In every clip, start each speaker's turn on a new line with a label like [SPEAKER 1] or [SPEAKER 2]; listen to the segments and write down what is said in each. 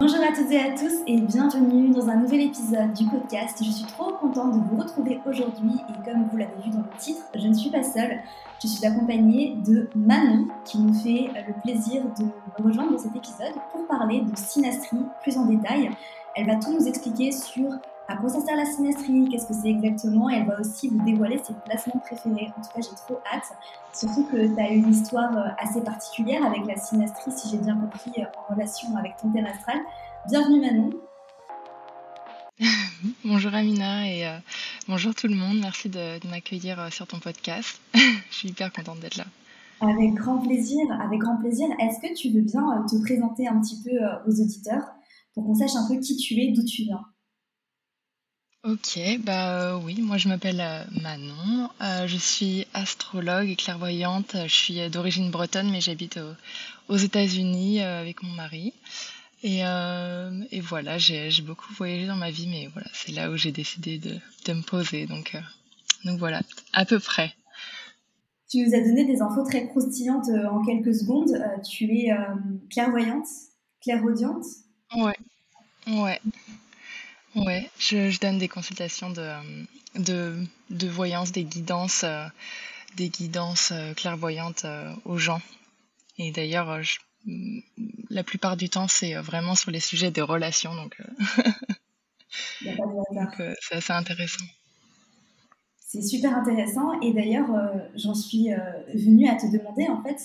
[SPEAKER 1] Bonjour à toutes et à tous et bienvenue dans un nouvel épisode du podcast. Je suis trop contente de vous retrouver aujourd'hui et comme vous l'avez vu dans le titre, je ne suis pas seule. Je suis accompagnée de Manon qui nous fait le plaisir de me rejoindre dans cet épisode pour parler de synastrie plus en détail. Elle va tout nous expliquer sur à quoi ça sert la synastrie, qu'est-ce que c'est exactement, et elle va aussi vous dévoiler ses placements préférés. En tout cas, j'ai trop hâte, surtout que tu as une histoire euh, assez particulière avec la synastrie, si j'ai bien compris, euh, en relation avec ton thème astral. Bienvenue Manon.
[SPEAKER 2] bonjour Amina et euh, bonjour tout le monde, merci de, m'accueillir sur ton podcast. Je suis hyper contente d'être là.
[SPEAKER 1] Avec grand plaisir, avec grand plaisir. Est-ce que tu veux bien te présenter un petit peu aux auditeurs pour qu'on sache un peu qui tu es, d'où tu viens?
[SPEAKER 2] Ok, bah euh, oui, moi je m'appelle euh, Manon, euh, je suis astrologue et clairvoyante, je suis d'origine bretonne mais j'habite aux, États-Unis avec mon mari. Et, et voilà, j'ai beaucoup voyagé dans ma vie, mais voilà, c'est là où j'ai décidé de, de me poser, donc, donc voilà, à peu près.
[SPEAKER 1] Tu nous as donné des infos très croustillantes en quelques secondes. tu es clairvoyante, clairaudiente?
[SPEAKER 2] Ouais, ouais. Ouais, je, donne des consultations de, de, de voyance, des guidances, euh, des guidances euh, clairvoyantes euh, aux gens. Et d'ailleurs, la plupart du temps, c'est vraiment sur les sujets des relations, donc c'est assez intéressant.
[SPEAKER 1] C'est super intéressant. Et d'ailleurs, j'en suis venue à te demander, en fait,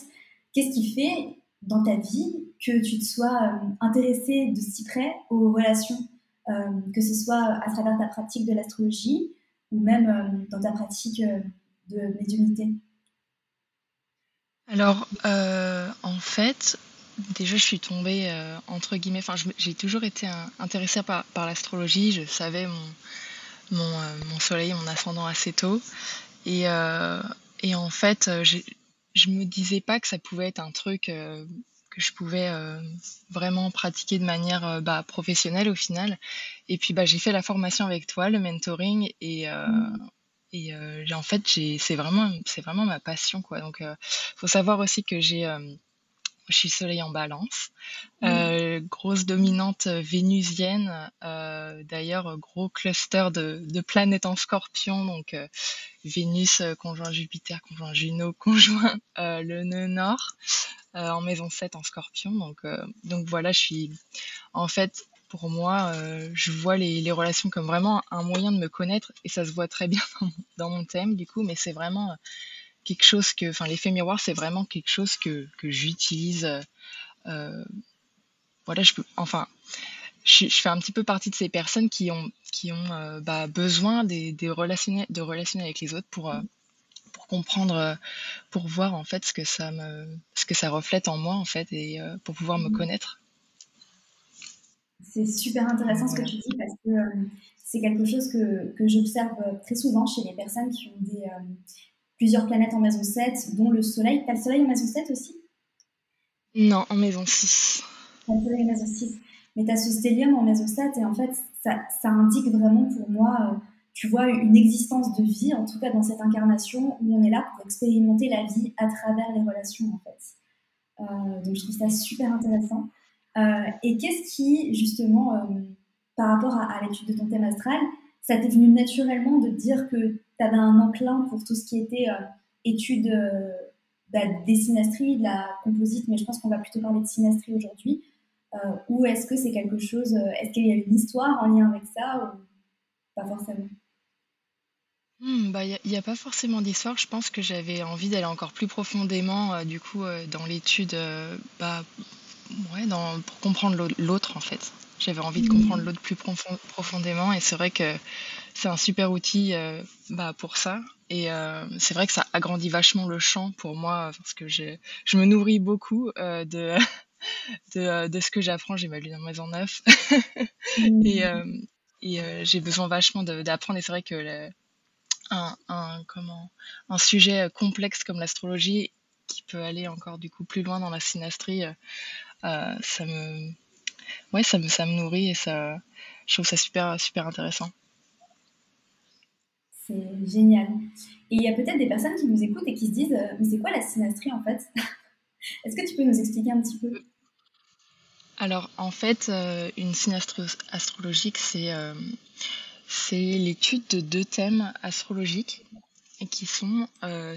[SPEAKER 1] qu'est-ce qui fait dans ta vie que tu te sois intéressée de si près aux relations? Que ce soit à travers ta pratique de l'astrologie ou même euh, dans ta pratique euh, de médiumnité
[SPEAKER 2] Alors, en fait, déjà, je suis tombée, entre guillemets, enfin, j'ai toujours été intéressée par, l'astrologie. Je savais mon, mon, soleil, mon ascendant assez tôt. Et, et en fait, je me disais pas que ça pouvait être un truc que je pouvais euh, vraiment pratiquer de manière euh, bah, professionnelle au final. Et puis bah, j'ai fait la formation avec toi, le mentoring, et, euh, mmh. et en fait c'est vraiment c'est vraiment ma passion quoi. Donc faut savoir aussi que j'ai je suis soleil en balance, mmh. grosse dominante vénusienne, d'ailleurs gros cluster de, de, planètes en scorpion, donc Vénus conjoint Jupiter, conjoint Juno, conjoint le nœud nord. Euh, en maison 7 en scorpion. Donc, euh, donc voilà, je suis en fait pour moi, euh, je vois les, les, relations comme vraiment un moyen de me connaître et ça se voit très bien dans, mon thème du coup, mais c'est vraiment quelque chose que, enfin, l'effet miroir, c'est vraiment quelque chose que, que j'utilise. Euh, voilà, je peux, enfin, je, je, fais un petit peu partie de ces personnes qui ont, qui ont bah, besoin des, des de relationner avec les autres pour, comprendre, euh, pour voir en fait ce que ça me, ce que ça reflète en moi en fait et euh, pour pouvoir me mmh. connaître.
[SPEAKER 1] C'est super intéressant ce que tu dis parce que euh, c'est quelque chose que, que j'observe très souvent chez les personnes qui ont des, plusieurs planètes en maison 7, dont le soleil. Tu as le soleil en maison 7 aussi?
[SPEAKER 2] Non, en maison 6.
[SPEAKER 1] Tu le soleil en maison 6. Mais tu as ce stellium en maison 7 et en fait, ça, ça indique vraiment pour moi tu vois, une existence de vie, en tout cas dans cette incarnation, où on est là pour expérimenter la vie à travers les relations, en fait. Euh, donc, je trouve ça super intéressant. Euh, et qu'est-ce qui, justement, euh, par rapport à, l'étude de ton thème astral, ça t'est venu naturellement de dire que avais un enclin pour tout ce qui était étude bah, des synastries, de la composite, mais je pense qu'on va plutôt parler de synastrie aujourd'hui. ou est-ce que c'est quelque chose, est-ce qu'il y a une histoire en lien avec ça pas forcément?
[SPEAKER 2] Hmm, bah, il n'y a, pas forcément d'histoire. Je pense que j'avais envie d'aller encore plus profondément, euh, du coup, euh, dans l'étude, euh, bah, ouais, pour comprendre l'autre, en fait. J'avais envie de comprendre l'autre plus profondément, et c'est vrai que c'est un super outil bah, pour ça. Et c'est vrai que ça agrandit vachement le champ pour moi, parce que je, je me nourris beaucoup de, de, de ce que j'apprends. J'ai ma lune en maison 9. et, et j'ai besoin vachement d'apprendre, et c'est vrai que un, comment, un sujet euh, complexe comme l'astrologie qui peut aller encore du coup plus loin dans la synastrie, euh, euh, ça me, ouais, ça me, ça me nourrit et ça, je trouve ça super, super intéressant.
[SPEAKER 1] C'est génial. Et il y a peut-être des personnes qui nous écoutent et qui se disent, mais c'est quoi la synastrie en fait Est-ce que tu peux nous expliquer un petit peu?
[SPEAKER 2] Alors, en fait, une signe astrologique, c'est c'est l'étude de deux thèmes astrologiques qui sont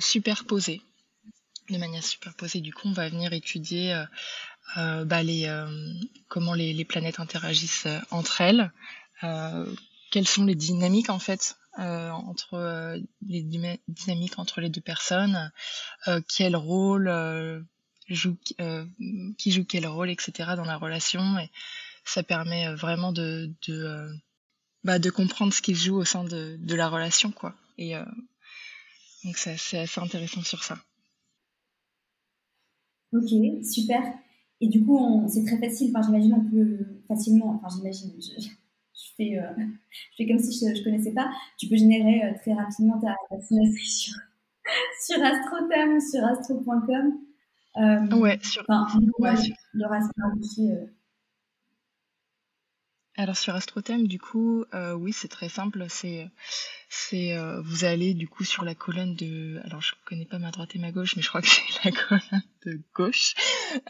[SPEAKER 2] superposés de manière superposée. Du coup, on va venir étudier euh, euh, bah, les, euh, comment les, planètes interagissent entre elles, quelles sont les dynamiques en fait entre les dynamiques entre les deux personnes, quel rôle joue, qui joue quel rôle, etc. dans la relation? Et ça permet vraiment de, de, bah, de comprendre ce qui se joue au sein de, de la relation, quoi. Et donc c'est assez intéressant sur ça.
[SPEAKER 1] Ok, super. Et du coup, c'est très facile. Enfin, j'imagine on peut facilement. Enfin, j'imagine. Je, je, fais, euh, je fais comme si je, ne connaissais pas. Tu peux générer euh, très rapidement ta, ta sur, sur ou sur astro.com.
[SPEAKER 2] Euh, ouais, sur. Enfin,
[SPEAKER 1] ouais, sur... Aussi. Euh,
[SPEAKER 2] alors sur Astrothème, du coup, euh, oui, c'est très simple. C'est, c'est, euh, vous allez du coup sur la colonne de, alors je connais pas ma droite et ma gauche, mais je crois que c'est la colonne de gauche.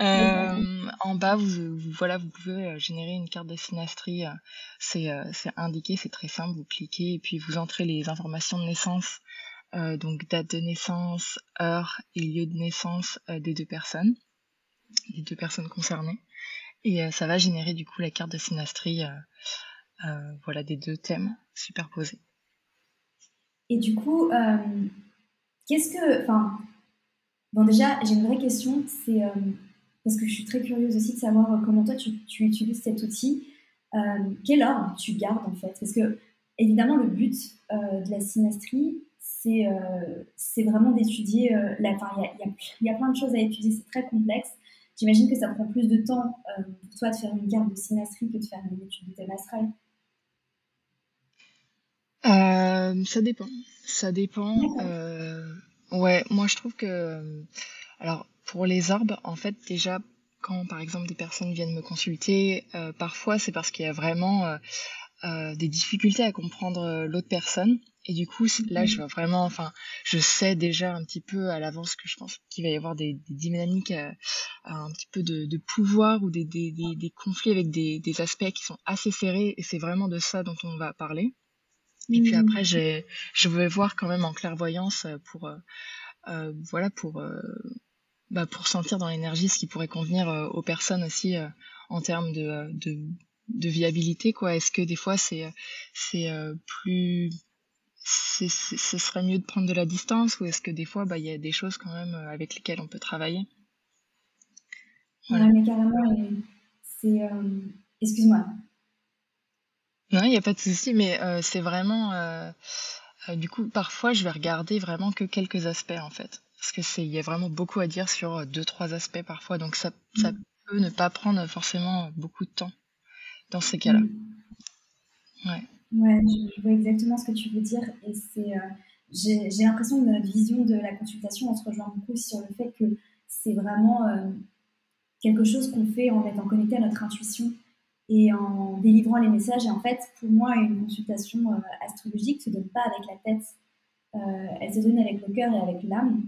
[SPEAKER 2] Euh, en bas, vous, voilà, vous pouvez générer une carte de synastrie. C'est, c'est indiqué, c'est très simple. Vous cliquez et puis vous entrez les informations de naissance, donc date de naissance, heure et lieu de naissance des deux personnes, des deux personnes concernées. Et euh, ça va générer du coup la carte de synastrie euh, euh, voilà, des deux thèmes superposés.
[SPEAKER 1] Et du coup, qu'est-ce que. Enfin, bon, déjà, j'ai une vraie question. C'est parce que je suis très curieuse aussi de savoir comment toi tu, utilises cet outil. quel ordre tu gardes en fait? Parce que, évidemment, le but de la synastrie, c'est vraiment d'étudier. Enfin, il y, y, a plein de choses à étudier, c'est très complexe. J'imagine que ça prend plus de temps euh, pour toi de faire une carte de synastrie que de faire une étude de thème astral.
[SPEAKER 2] Euh, ça dépend. Ça dépend. Euh, ouais, moi je trouve que. Alors, pour les arbres, en fait, déjà, quand par exemple des personnes viennent me consulter, parfois c'est parce qu'il y a vraiment des difficultés à comprendre l'autre personne. Et du coup, là, je mmh. vois vraiment, enfin, je sais déjà un petit peu à l'avance que je pense qu'il va y avoir des, des dynamiques, euh, un petit peu de, de pouvoir ou des, des, des, conflits avec des, des aspects qui sont assez serrés. Et c'est vraiment de ça dont on va parler. Et puis après, mmh. j'ai, je vais voir quand même en clairvoyance pour, euh, euh voilà, pour, euh, bah, pour sentir dans l'énergie ce qui pourrait convenir aux personnes aussi en termes de, de, de viabilité, quoi. Est-ce que des fois c'est, c'est plus ce serait mieux de prendre de la distance ou est-ce que des fois, bah, il y a des choses quand même euh, avec lesquelles on peut travailler?
[SPEAKER 1] Voilà. mais carrément, c'est... Euh, excuse-moi.
[SPEAKER 2] Non, il n'y a pas de souci, mais euh, c'est vraiment... du coup, parfois, je vais regarder vraiment que quelques aspects, en fait. Parce que c'est, il y a vraiment beaucoup à dire sur deux, trois aspects parfois, donc ça, ça mm. peut ne pas prendre forcément beaucoup de temps dans ces cas-là.
[SPEAKER 1] Mm. Ouais. Ouais, je, vois exactement ce que tu veux dire. Et c'est, euh, j'ai, l'impression que notre vision de la consultation, on se rejoint beaucoup sur le fait que c'est vraiment euh, quelque chose qu'on fait en étant connecté à notre intuition et en délivrant les messages. Et en fait, pour moi, une consultation euh, astrologique se donne pas avec la tête, elle se donne avec le cœur et avec l'âme.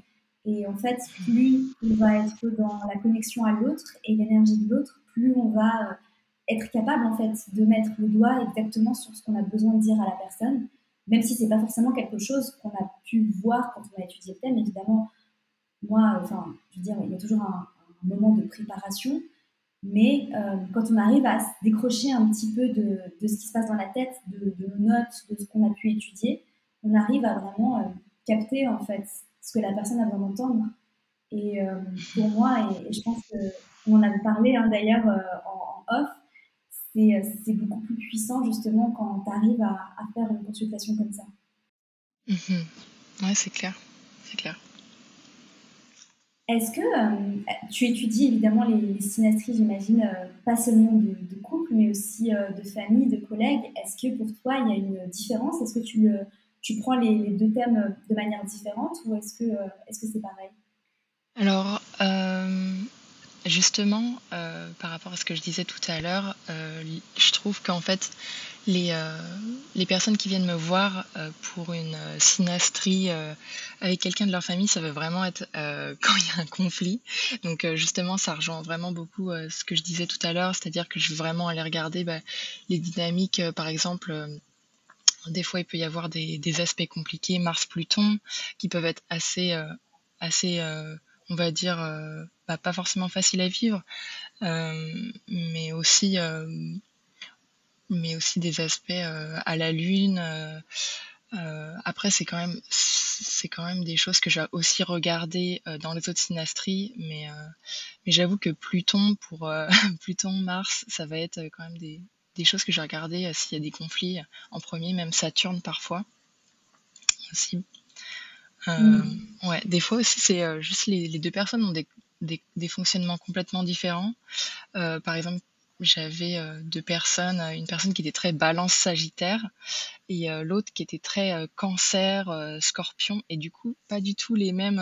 [SPEAKER 1] Et en fait, plus on va être dans la connexion à l'autre et l'énergie de l'autre, plus on va être capable en fait de mettre le doigt exactement sur ce qu'on a besoin de dire à la personne, même si c'est pas forcément quelque chose qu'on a pu voir quand on a étudié le thème. Évidemment, moi, enfin, je veux dire, il y a toujours un, moment de préparation, mais euh, quand on arrive à se décrocher un petit peu de, de, ce qui se passe dans la tête, de, nos notes, de ce qu'on a pu étudier, on arrive à vraiment euh, capter en fait ce que la personne a besoin d'entendre. Et euh, pour moi, et, je pense qu'on en avait parlé hein, d'ailleurs en, off, c'est beaucoup plus puissant justement quand tu arrives à, faire une consultation comme ça.
[SPEAKER 2] Mhm. Ouais, c'est clair. C'est clair.
[SPEAKER 1] Est-ce que euh, tu étudies évidemment les, synastries, j'imagine, euh, pas seulement de, couple, mais aussi de famille, de collègues Est-ce que pour toi, il y a une différence? Est-ce que tu, tu prends les, deux thèmes de manière différente ou est-ce que est-ce que c'est pareil?
[SPEAKER 2] Alors, justement, par rapport à ce que je disais tout à l'heure, je trouve qu'en fait, les, les personnes qui viennent me voir pour une synastrie avec quelqu'un de leur famille, ça veut vraiment être quand il y a un conflit. Donc justement, ça rejoint vraiment beaucoup ce que je disais tout à l'heure, c'est-à-dire que je veux vraiment aller regarder bah, les dynamiques, par exemple des fois, il peut y avoir des, aspects compliqués, Mars-Pluton, qui peuvent être assez, euh, assez euh, on va dire, euh, bah, pas forcément faciles à vivre, mais aussi mais aussi des aspects à la lune. après, c'est quand même c'est quand même des choses que j'ai aussi regardées dans les autres synastries, mais mais j'avoue que Pluton pour Pluton Mars, ça va être quand même des des choses que j'ai regardées euh, s'il y a des conflits en premier, même Saturne parfois aussi. Euh, mm. Ouais, des fois aussi, c'est euh, juste les, deux personnes ont des, fonctionnements complètement différents. par exemple, j'avais deux personnes, une personne qui était très balance sagittaire et l'autre qui était très cancer scorpion et du coup pas du tout les mêmes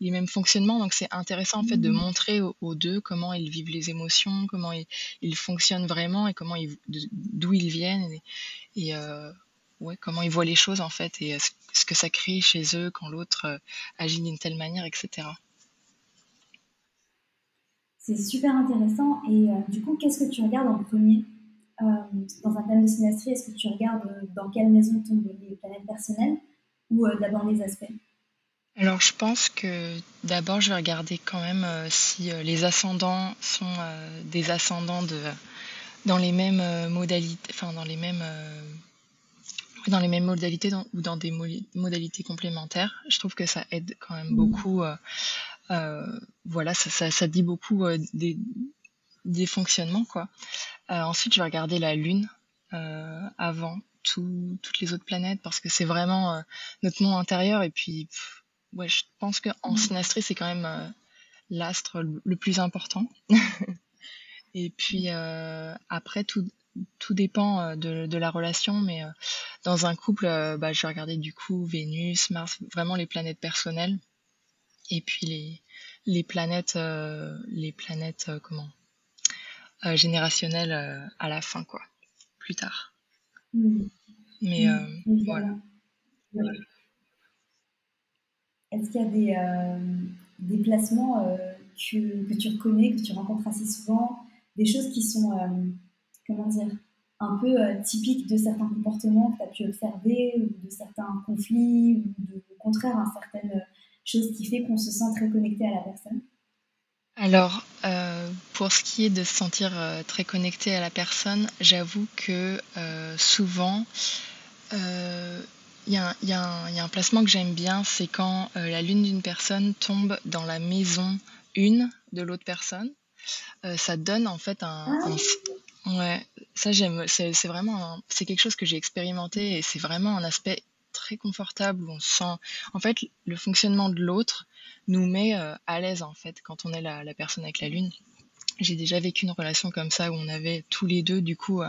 [SPEAKER 2] les mêmes fonctionnements. Donc c'est intéressant en fait de mmh. montrer aux, deux comment ils vivent les émotions, comment ils, fonctionnent vraiment et comment ils, d'où ils viennent et, euh, ouais, comment ils voient les choses en fait et ce que ça crée chez eux quand l'autre euh, agit d'une telle manière, etc.
[SPEAKER 1] C'est super intéressant. Et euh, du coup, qu'est-ce que tu regardes en premier dans un thème de synastrie? Est-ce que tu regardes dans quelle maison tombent les planètes personnelles ou d'abord les aspects?
[SPEAKER 2] Alors, je pense que d'abord, je vais regarder quand même euh, si euh, les ascendants sont euh, des ascendants de, dans les mêmes modalités, enfin dans les mêmes, dans les mêmes modalités ou dans des modalités complémentaires. Je trouve que ça aide quand même beaucoup. voilà, ça, ça, dit beaucoup des, des fonctionnements, quoi. ensuite, je vais regarder la Lune avant toutes les autres planètes parce que c'est vraiment notre monde intérieur et puis ouais, je pense qu'en mmh. synastrie, c'est quand même euh, l'astre le plus important. Et puis euh, après, tout, tout dépend euh, de, de la relation, mais dans un couple, bah, je vais regarder du coup Vénus, Mars, vraiment les planètes personnelles. Et puis les, les planètes, les planètes comment générationnelles à la fin, quoi, plus tard. Mmh. Mais mmh. voilà.
[SPEAKER 1] Est-ce qu'il y a des, euh, des placements euh, que, que, tu reconnais, que tu rencontres assez souvent, des choses qui sont, euh, comment dire, un peu typiques de certains comportements que tu as pu observer, ou de certains conflits, ou de, au contraire, hein, certaines choses qui fait qu'on se sent très connecté à la personne?
[SPEAKER 2] Alors, pour ce qui est de se sentir très connecté à la personne, j'avoue que souvent, il y, a un, placement que j'aime bien, c'est quand euh, la lune d'une personne tombe dans la maison une de l'autre personne. Euh, ça donne en fait un, ah ouais, ça j'aime. C'est, vraiment, c'est quelque chose que j'ai expérimenté et c'est vraiment un aspect très confortable où on sent, en fait, le fonctionnement de l'autre nous met euh, à l'aise en fait quand on est la, la personne avec la lune. J'ai déjà vécu une relation comme ça où on avait tous les deux du coup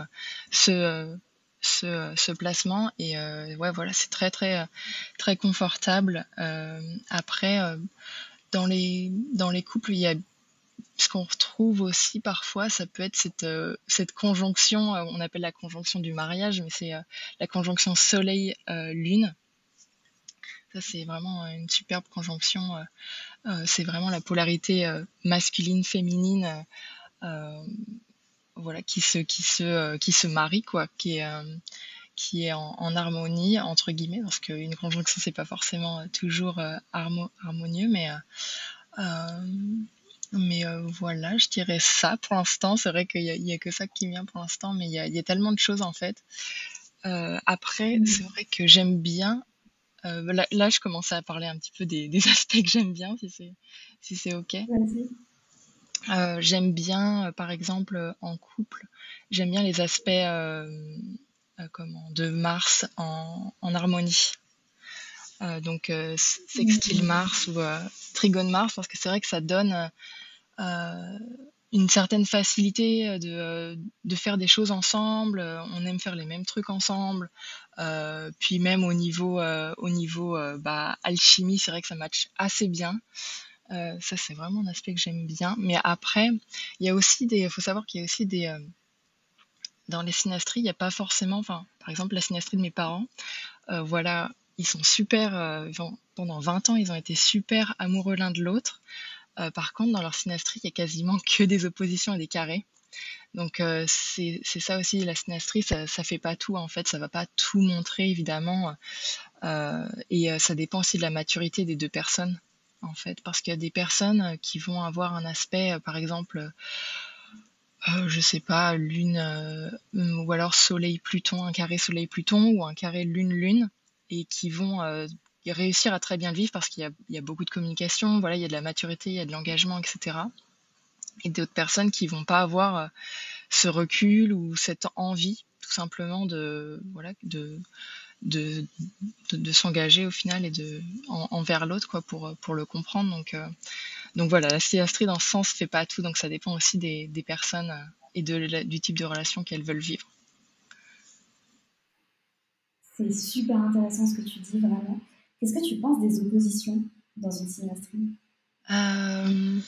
[SPEAKER 2] ce ce, ce placement et euh, ouais voilà c'est très très très confortable euh, après euh, dans les dans les couples il y a ce qu'on retrouve aussi parfois, ça peut être cette, cette conjonction, on appelle la conjonction du mariage, mais c'est la conjonction Soleil-Lune. Ça, c'est vraiment une superbe conjonction. c'est vraiment la polarité masculine-féminine voilà, qui se, qui se, euh, qui se marie, quoi, qui est, euh, qui est en, harmonie, entre guillemets, parce qu'une conjonction, c'est pas forcément euh, toujours harmonieux, mais, mais voilà, je dirais ça pour l'instant. C'est vrai qu'il y, a que ça qui vient pour l'instant, mais il y a, y a, tellement de choses en fait. après, mmh. c'est vrai que j'aime bien. là, je commençais à parler un petit peu des, des aspects que j'aime bien, si c'est si c'est ok. Euh, j'aime bien, euh, par exemple, euh, en couple, j'aime bien les aspects comment, de Mars en, en harmonie. donc sextile mmh. Mars ou trigone Mars, parce que c'est vrai que ça donne une certaine facilité de, de, faire des choses ensemble. On aime faire les mêmes trucs ensemble. puis même au niveau, au niveau bah, alchimie, c'est vrai que ça match assez bien. ça, c'est vraiment un aspect que j'aime bien. Mais après, il y a aussi des. Faut savoir qu'il y a aussi des. dans les synastries, il n'y a pas forcément. Enfin, par exemple, la synastrie de mes parents, voilà, ils sont super. pendant 20 ans, ils ont été super amoureux l'un de l'autre. Par contre, dans leur synastrie, il y a quasiment que des oppositions et des carrés. Donc euh, c'est ça aussi la synastrie, ça, ça fait pas tout en fait, ça va pas tout montrer évidemment, euh, et euh, ça dépend aussi de la maturité des deux personnes en fait, parce qu'il y a des personnes qui vont avoir un aspect, par exemple, je sais pas, lune ou alors Soleil Pluton, un carré Soleil Pluton ou un carré Lune Lune, et qui vont réussir à très bien le vivre parce qu'il y, a beaucoup de communication, voilà, il y a de la maturité, il y a de l'engagement, etc et d'autres personnes qui vont pas avoir euh, ce recul ou cette envie tout simplement de voilà de de, de, s'engager au final et de envers l'autre pour pour le comprendre. Donc euh, donc voilà la syastrie dans ce sens fait pas tout donc ça dépend aussi des, des personnes euh, et de, du type de relation qu'elles veulent vivre.
[SPEAKER 1] C'est super intéressant ce que tu dis vraiment qu'est-ce que tu penses des oppositions dans une synastrie euh...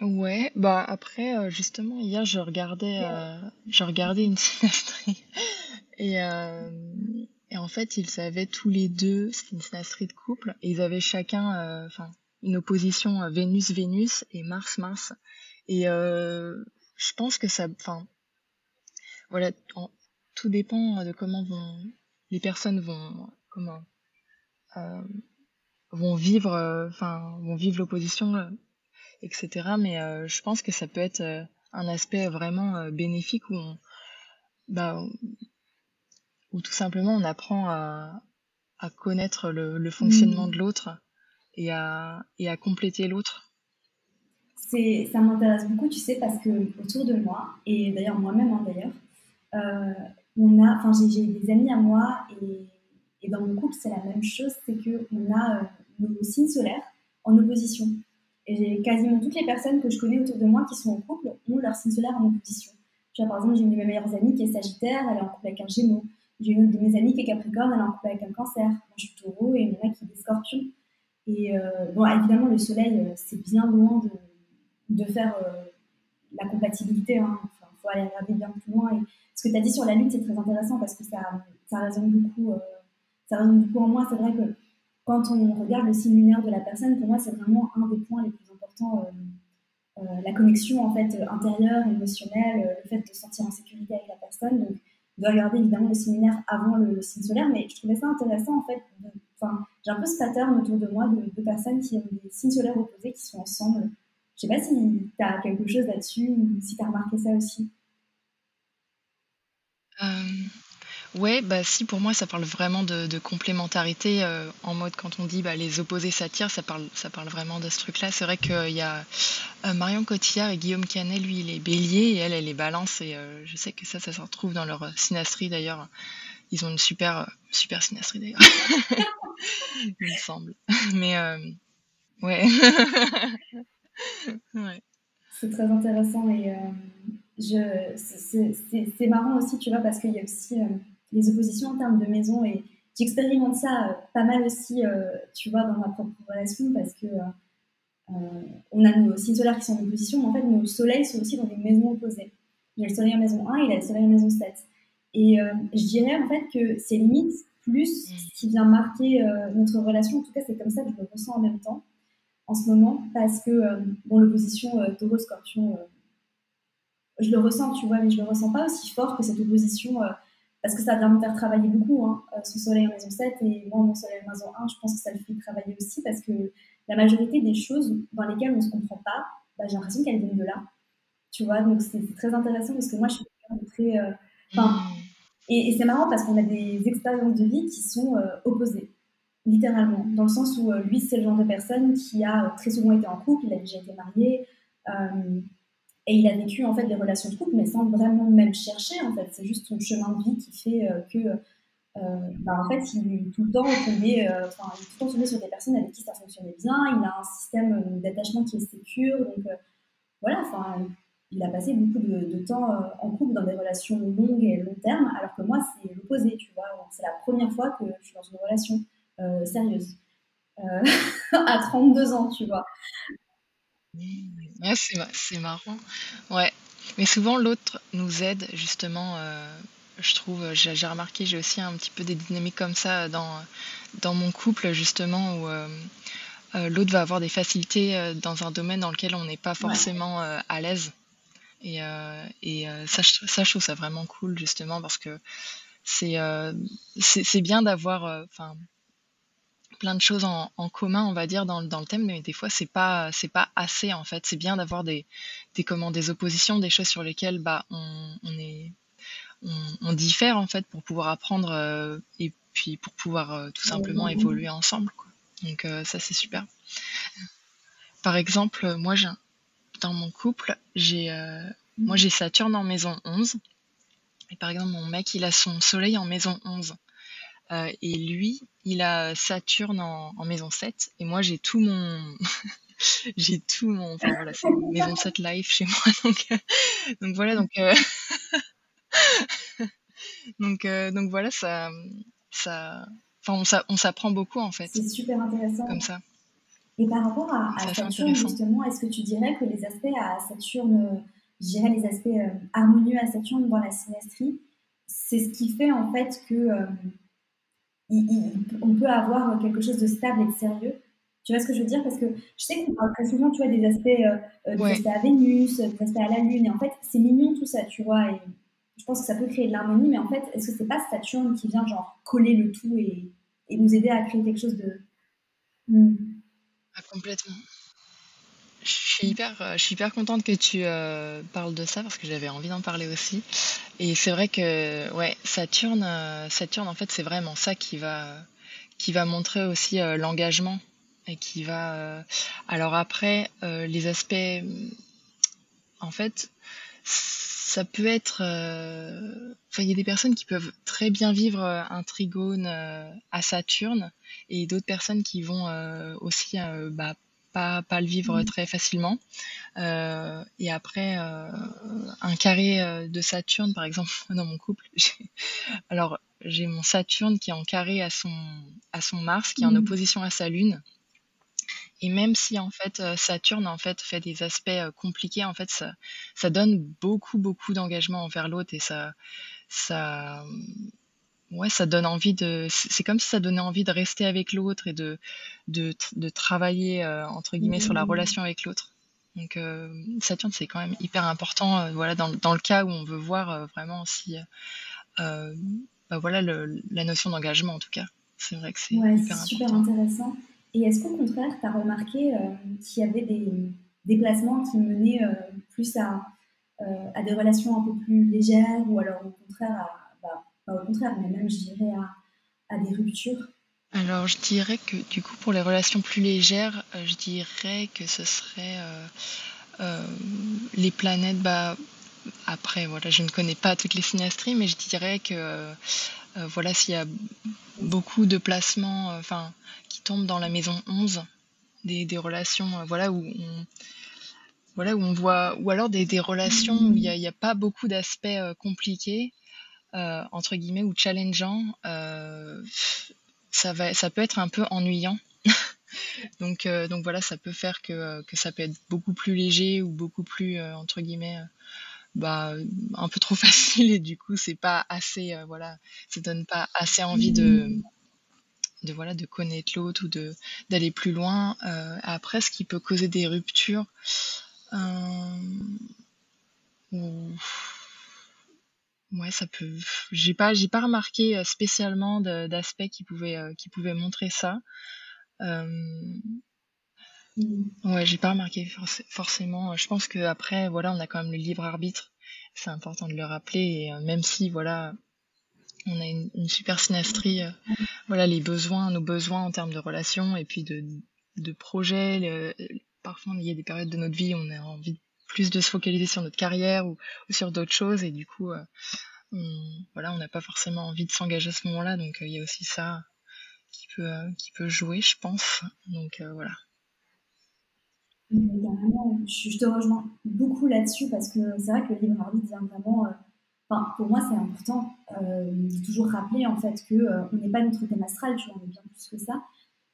[SPEAKER 2] Ouais, bah après, euh, justement, hier, je regardais, euh, je regardais une synastrie. Et, euh, et en fait, ils avaient tous les deux, c'est une synastrie de couple, et ils avaient chacun, enfin, une opposition Vénus-Vénus et Mars-Mars. Et je pense que ça, enfin, voilà, tout dépend de comment vont, les personnes vont, comment, vont vivre, euh, enfin, vont vivre l'opposition, euh, etc. Mais euh, je pense que ça peut être un aspect vraiment bénéfique où bah, où tout simplement on apprend à, à connaître le, le fonctionnement de l'autre et à, et à compléter l'autre.
[SPEAKER 1] C'est, ça m'intéresse beaucoup, tu sais, parce que autour de moi, et d'ailleurs moi-même, hein, d'ailleurs, euh, on a, enfin, j'ai, des amis à moi et, dans mon couple, c'est la même chose, c'est que on a nos signes solaires en opposition. Et quasiment toutes les personnes que je connais autour de moi qui sont en couple ont leur signe solaire en opposition. Tu vois, par exemple, j'ai une de mes meilleures amies qui est Sagittaire, elle est en couple avec un Gémeaux. J'ai une autre de mes amies qui est Capricorne, elle est en couple avec un Cancer. Moi, je suis Taureau et mon mec qui est Scorpion. Et euh, bon, évidemment, le Soleil, euh, c'est bien loin de, faire euh, la compatibilité. Hein. Enfin, il faut aller regarder bien plus loin. Ce que tu as dit sur la Lune, c'est très intéressant parce que ça, ça résonne beaucoup. ça résonne beaucoup en moi. C'est vrai que quand on regarde le signe lunaire de la personne, pour moi, c'est vraiment un des points les plus importants. Euh, euh, la connexion en fait intérieure, émotionnelle, euh, le fait de se sentir en sécurité avec la personne. Donc, on doit regarder évidemment le signe lunaire avant le, signe solaire, mais je trouvais ça intéressant en fait. J'ai un peu ce pattern autour de moi de, de, personnes qui ont des signes solaires opposés qui sont ensemble. Je sais pas si tu as quelque chose là-dessus ou si tu as remarqué ça aussi.
[SPEAKER 2] Ouais, bah si pour moi ça parle vraiment de, complémentarité euh, en mode quand on dit bah, les opposés s'attirent, ça parle, ça parle vraiment de ce truc-là. C'est vrai qu'il y a euh, Marion Cotillard et Guillaume Canet, lui il est bélier et elle elle est balance et euh, je sais que ça ça se retrouve dans leur synastrie d'ailleurs. Ils ont une super super synastrie d'ailleurs, il me semble. Mais ouais.
[SPEAKER 1] C'est très intéressant et c'est marrant aussi tu vois parce qu'il y a aussi les oppositions en termes de maison. Et j'expérimente ça euh, pas mal aussi, euh, tu vois, dans ma propre relation parce que euh, on a nos signes solaires qui sont en opposition, mais en fait, nos soleils sont aussi dans des maisons opposées. Il y a le soleil en maison 1 et il y a le soleil en maison 7. Et je dirais en fait que c'est limite plus ce qui vient marquer notre relation. En tout cas, c'est comme ça que je le ressens en même temps en ce moment parce que, bon, l'opposition taureau-scorpion, je le ressens, tu vois, mais je le ressens pas aussi fort que cette opposition parce que ça vient me faire travailler beaucoup, hein, euh, son soleil en maison 7 et moi mon soleil en maison 1, je pense que ça le fait travailler aussi parce que la majorité des choses dans lesquelles on se comprend pas, bah, j'ai l'impression qu'elles viennent de là. Tu vois, donc c'est très intéressant parce que moi je suis très. Euh, enfin, et, c'est marrant parce qu'on a des expériences de vie qui sont euh, opposées, littéralement, dans le sens où lui c'est le genre de personne qui a très souvent été en couple, il a déjà été marié. Et il a vécu en fait des relations de couple, mais sans vraiment même chercher. En fait, c'est juste son chemin de vie qui fait euh, que, euh, bah, en fait, il tout le temps tombé, euh, il tout le temps sur des personnes avec qui ça fonctionnait bien. Il a un système d'attachement qui est sécure, donc voilà. Enfin, il a passé beaucoup de, temps en couple dans des relations longues et long terme, alors que moi, c'est l'opposé. Tu vois, c'est la première fois que je suis dans une relation sérieuse. à 32 ans, tu vois.
[SPEAKER 2] Ouais, c'est marrant. Ouais. Mais souvent, l'autre nous aide, justement. je trouve, j'ai remarqué, j'ai aussi un petit peu des dynamiques comme ça dans, dans mon couple, justement, où l'autre va avoir des facilités dans un domaine dans lequel on n'est pas forcément à l'aise. Et, et ça, je, ça, je trouve ça vraiment cool, justement, parce que c'est c'est bien d'avoir. Enfin plein de choses en, commun, on va dire, dans, dans, le thème, mais des fois, c'est pas, c'est pas assez, en fait. C'est bien d'avoir des, des, comment, des oppositions, des choses sur lesquelles bah, on, on est, on, diffère, en fait, pour pouvoir apprendre euh, et puis pour pouvoir euh, tout simplement évoluer ensemble. Quoi. Donc, euh, ça, c'est super. Par exemple, moi, j'ai, dans mon couple, j'ai, moi, j'ai Saturne en maison 11. Et par exemple, mon mec, il a son soleil en maison 11. Euh, et lui, il a Saturne en, maison 7. Et moi, j'ai tout mon. j'ai tout mon. Enfin voilà, c'est maison 7 live chez moi. Donc, euh, donc voilà, donc. Euh, donc, donc voilà, ça. ça... Enfin, on s'apprend beaucoup en fait.
[SPEAKER 1] C'est super intéressant.
[SPEAKER 2] Comme ça.
[SPEAKER 1] Et par rapport à, Saturne, justement, est-ce que tu dirais que les aspects à Saturne, je dirais les aspects harmonieux à Saturne dans la synastrie, c'est ce qui fait en fait que on peut avoir quelque chose de stable et de sérieux. Tu vois ce que je veux dire? Parce que je sais qu'on parle très souvent, tu vois, des aspects, euh, euh, des aspects à Vénus, des aspects à la Lune, et en fait, c'est mignon tout ça, tu vois, et je pense que ça peut créer de l'harmonie, mais en fait, est-ce que c'est pas Saturne qui vient, genre, coller le tout et, et nous aider à créer quelque chose de...
[SPEAKER 2] Hmm. Ah, complètement. Je suis hyper, euh, je suis hyper contente que tu euh, parles de ça parce que j'avais envie d'en parler aussi. Et c'est vrai que ouais, Saturne, euh, Saturne en fait c'est vraiment ça qui va, qui va montrer aussi l'engagement et qui va. alors après les aspects, en fait, ça peut être. Enfin, il y a des personnes qui peuvent très bien vivre un trigone à Saturne et d'autres personnes qui vont aussi bah, pas, pas le vivre mmh. très facilement. Euh, et après, euh, un carré euh, de Saturne, par exemple, dans mon couple, alors j'ai mon Saturne qui est en carré à son, à son Mars, qui est en mmh. opposition à sa Lune. Et même si en fait Saturne en fait fait des aspects compliqués, en fait ça, ça donne beaucoup beaucoup d'engagement envers l'autre et ça ça ouais, ça donne envie de. C'est comme si ça donnait envie de rester avec l'autre et de, de, de travailler, euh, entre guillemets, sur la mmh. relation avec l'autre. Donc, euh, Saturne, c'est quand même hyper important, euh, voilà, dans, dans, le cas où on veut voir vraiment si. Bah, voilà, le, la notion d'engagement, en tout cas. C'est vrai que c'est
[SPEAKER 1] ouais, hyper super intéressant. Et est-ce qu'au contraire, tu as remarqué qu'il y avait des déplacements qui menaient plus à, à des relations un peu plus légères ou alors au contraire à contraire, mais même, je dirais, à, des ruptures
[SPEAKER 2] Alors, je dirais que du coup, pour les relations plus légères, euh, je dirais que ce serait euh, euh, les planètes. Bah, après, voilà, je ne connais pas toutes les synastries, mais je dirais que voilà, s'il y a beaucoup de placements enfin, qui tombent dans la maison 11, des, relations voilà, où on, voilà, où on voit, ou alors des, des relations où il n'y a, a, pas beaucoup d'aspects compliqués, euh, entre guillemets ou challengeant, euh, ça va, ça peut être un peu ennuyant. donc, euh, donc voilà, ça peut faire que, que ça peut être beaucoup plus léger ou beaucoup plus entre guillemets bah, un peu trop facile et du coup c'est pas assez voilà ça donne pas assez envie de de voilà de connaître l'autre ou de d'aller plus loin après ce qui peut causer des ruptures Ouais, ça peut. J'ai pas, j'ai pas remarqué euh, spécialement d'aspects qui pouvaient, euh, qui montrer ça. Euh... Ouais, j'ai pas remarqué forcément. Je pense que après, voilà, on a quand même le libre arbitre. C'est important de le rappeler. Et même si, voilà, on a une, super synastrie, voilà, les besoins, nos besoins en termes de relations et puis de, de projets. parfois, il y a des périodes de notre vie où on a envie plus de se focaliser sur notre carrière ou, sur d'autres choses. Et du coup euh, on, voilà on n'a pas forcément envie de s'engager à ce moment-là. Donc euh, il y a aussi ça qui peut euh, qui peut jouer je pense. Donc voilà.
[SPEAKER 1] Je, te rejoins beaucoup là-dessus parce que c'est vrai que le libre arbitre vient vraiment pour moi, c'est important de toujours rappeler en fait que on n'est pas notre thème astral, tu vois, on est bien plus que ça.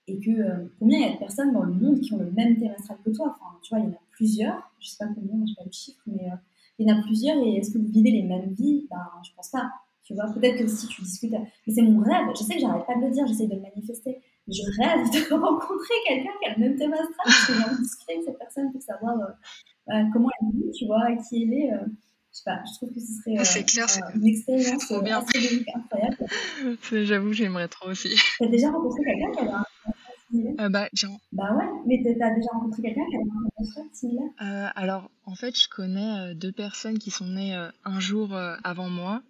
[SPEAKER 1] Et que combien il y a de personnes dans le monde qui ont le même thème astral que toi? Enfin, tu vois, il y en a plusieurs. Je sais pas combien, je sais pas le chiffre, mais il y en a plusieurs. Et est-ce que vous vivez les mêmes vies? Ben, je pense pas. Tu vois, peut-être que si tu discutes, mais c'est mon rêve. Je sais que j'arrête pas de le dire, j'essaie de le manifester. Je rêve de rencontrer quelqu'un qui a le même thème astral, parce que j'ai envie de discuter avec cette personne pour savoir euh, comment elle vit, tu vois, qui elle est. Euh, je sais pas, je trouve que ce serait
[SPEAKER 2] euh, clair,
[SPEAKER 1] une expérience incroyable.
[SPEAKER 2] J'avoue, j'aimerais trop aussi.
[SPEAKER 1] T'as déjà rencontré quelqu'un qui avait un
[SPEAKER 2] euh, bah,
[SPEAKER 1] bah ouais, mais t'as déjà rencontré quelqu'un qui avait un astral similaire
[SPEAKER 2] euh, Alors, en fait, je connais deux personnes qui sont nées un jour avant moi.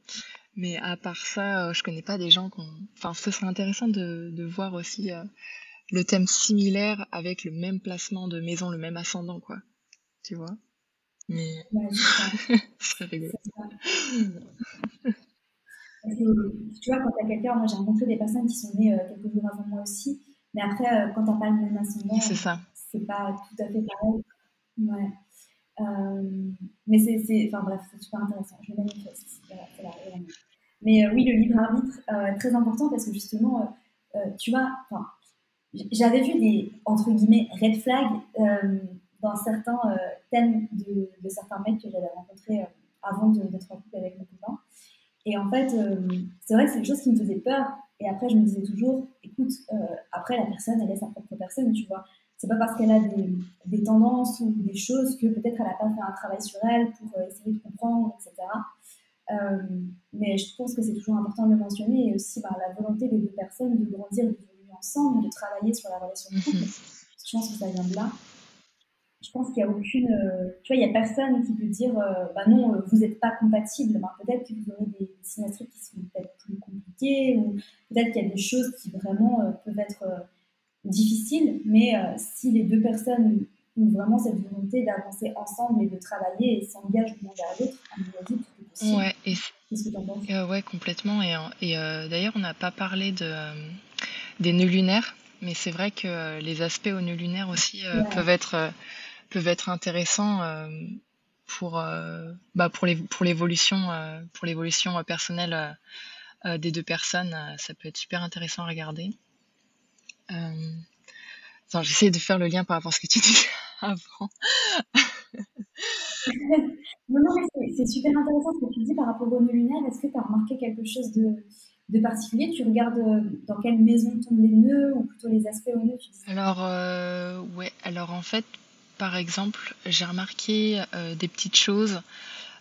[SPEAKER 2] Mais à part ça, euh, je connais pas des gens qui ont... Enfin, ce serait intéressant de, de voir aussi euh, le thème similaire avec le même placement de maison, le même ascendant, quoi. Tu vois? Mais... ce serait rigolo.
[SPEAKER 1] tu vois, quand t'as quelqu'un, moi j'ai rencontré des personnes qui sont nées euh, quelques jours avant moi aussi, mais après, quand t'as pas le même ascendant,
[SPEAKER 2] c'est ça.
[SPEAKER 1] C'est pas tout à fait pareil. Ouais. Euh, mais c'est, enfin bref, c'est super intéressant. Je le manifeste. Mais euh, oui, le libre arbitre, euh, très important parce que justement, euh, tu vois, j'avais vu des, entre guillemets, red flags dans certains thèmes de, de, certains mecs que j'avais rencontrés avant d'être en couple avec mon copain. Et en fait, c'est vrai que c'est quelque chose qui me faisait peur. Et après, je me disais toujours, écoute, après, la personne, elle est sa propre personne, tu vois. C'est pas parce qu'elle a des, des, tendances ou des choses que peut-être elle n'a pas fait un travail sur elle pour essayer de comprendre, etc. Euh, mais je pense que c'est toujours important de le mentionner et aussi bah, la volonté des deux personnes de grandir, d'évoluer ensemble, de travailler sur la relation de couple. Je pense que ça vient de là. Je pense qu'il n'y a aucune. Euh, tu vois, il n'y a personne qui peut dire euh, bah non, vous n'êtes pas compatible. Bah, peut-être que vous aurez des symétries qui sont peut-être plus compliquées ou peut-être qu'il y a des choses qui vraiment peuvent être difficiles. Mais si les deux personnes ont vraiment cette volonté d'avancer ensemble et de travailler et s'engagent l'un vers l'autre, à mon avis,
[SPEAKER 2] Ouais, et, euh, ouais, complètement. Et, et euh, d'ailleurs, on n'a pas parlé de, euh, des nœuds lunaires, mais c'est vrai que les aspects aux nœuds lunaires aussi peuvent être peuvent être intéressants pour bah, pour les pour l'évolution pour l'évolution personnelle des deux personnes. ça peut être super intéressant à regarder. j'essaie de faire le lien par rapport à ce que tu dis avant.
[SPEAKER 1] non, non, c'est super intéressant ce que tu dis par rapport au nœud lunaire. Est-ce que tu as remarqué quelque chose de, de, particulier? Tu regardes euh, dans quelle maison tombent les nœuds ou plutôt les aspects au nœud
[SPEAKER 2] Alors, euh, ouais, alors en fait, par exemple, j'ai remarqué euh, des petites choses.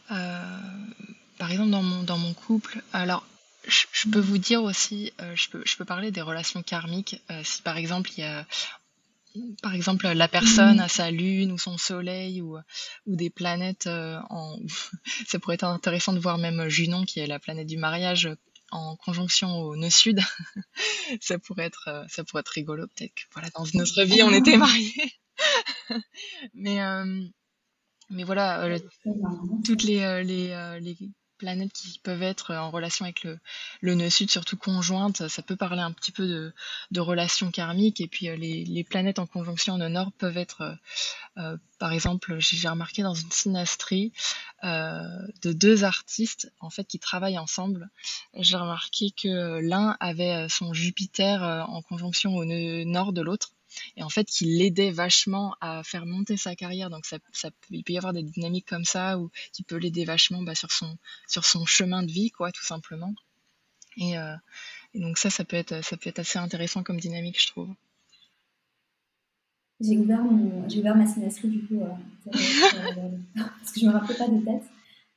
[SPEAKER 2] par exemple, dans mon, dans mon couple, alors je, peux vous dire aussi, je, peux, je peux parler des relations karmiques. si par exemple, il y a, par exemple la personne à sa lune ou son soleil ou, ou des planètes euh, en ça pourrait être intéressant de voir même Junon qui est la planète du mariage en conjonction au nœud sud ça pourrait être euh, ça pourrait être rigolo peut-être que voilà dans notre vie on était mariés mais euh, mais voilà toutes les les, les planètes qui peuvent être en relation avec le, le nœud sud, surtout conjointes, ça peut parler un petit peu de, de relations karmiques. Et puis euh, les, les, planètes en conjonction au nord peuvent être, euh, euh, par exemple, j'ai remarqué dans une synastrie de deux artistes en fait qui travaillent ensemble. J'ai remarqué que l'un avait son Jupiter en conjonction au nœud nord de l'autre et en fait qui l'aidait vachement à faire monter sa carrière. Donc ça, il peut y avoir des dynamiques comme ça ou qui peut l'aider vachement bah, sur son sur son chemin de vie, quoi, tout simplement. Et, euh, et, donc ça, ça peut être ça peut être assez intéressant comme dynamique, je trouve.
[SPEAKER 1] J'ai ouvert mon, j'ai ouvert ma synastrie du coup, euh, euh, parce que je me rappelais pas de tête.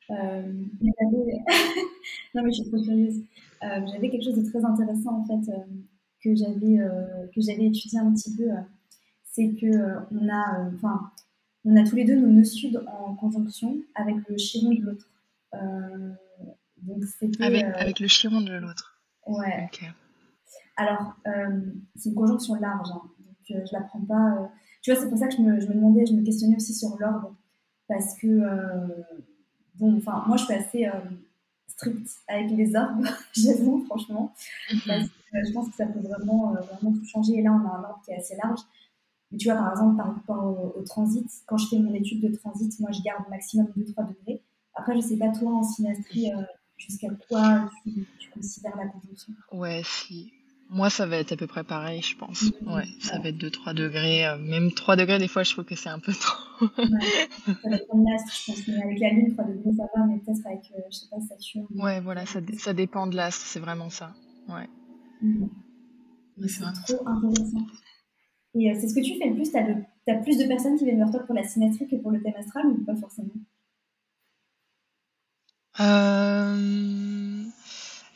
[SPEAKER 1] Non mais je suis trop curieuse. j'avais quelque chose de très intéressant en fait que j'avais euh, que j'avais étudié un petit peu, euh, c'est que euh, on a enfin on a tous les deux nos nœuds sud en conjonction avec le chiron de l'autre.
[SPEAKER 2] donc avec, avec, le chiron de l'autre.
[SPEAKER 1] Ouais. Alors, c'est une conjonction large, hein, donc je la prends pas. Tu vois, c'est pour ça que je me, je me, demandais, je me questionnais aussi sur l'ordre, parce que, bon, enfin, moi je suis assez strict avec les ordres, j'avoue, franchement. Mhm. Euh, je pense que ça peut vraiment, euh, vraiment tout changer. Et là, on a un ordre qui est assez large. Mais tu vois, par exemple, par rapport au, transit, quand je fais mon étude de transit, moi, je garde maximum 2-3 degrés. Après, je sais pas, toi, en synastrie, euh, jusqu'à quoi tu, considères la conjonction
[SPEAKER 2] Ouais, si. Moi, ça va être à peu près pareil, je pense. Ouais, ça va être 2-3 degrés. euh, même 3 degrés, des fois, je trouve que c'est un peu trop.
[SPEAKER 1] Ouais. Ça l'astre, je pense. Mais avec la Lune, 3 degrés, ça va, mais peut-être avec, euh, je sais pas, Saturne.
[SPEAKER 2] Ouais, voilà, ça, ça dépend de l'astre, c'est vraiment ça. Ouais. Mais c'est
[SPEAKER 1] trop intéressant. Et euh, c'est ce que tu fais le plus T'as de- t'as plus de personnes qui viennent vers toi pour la symétrie que pour le thème astral ou pas forcément?
[SPEAKER 2] Euh,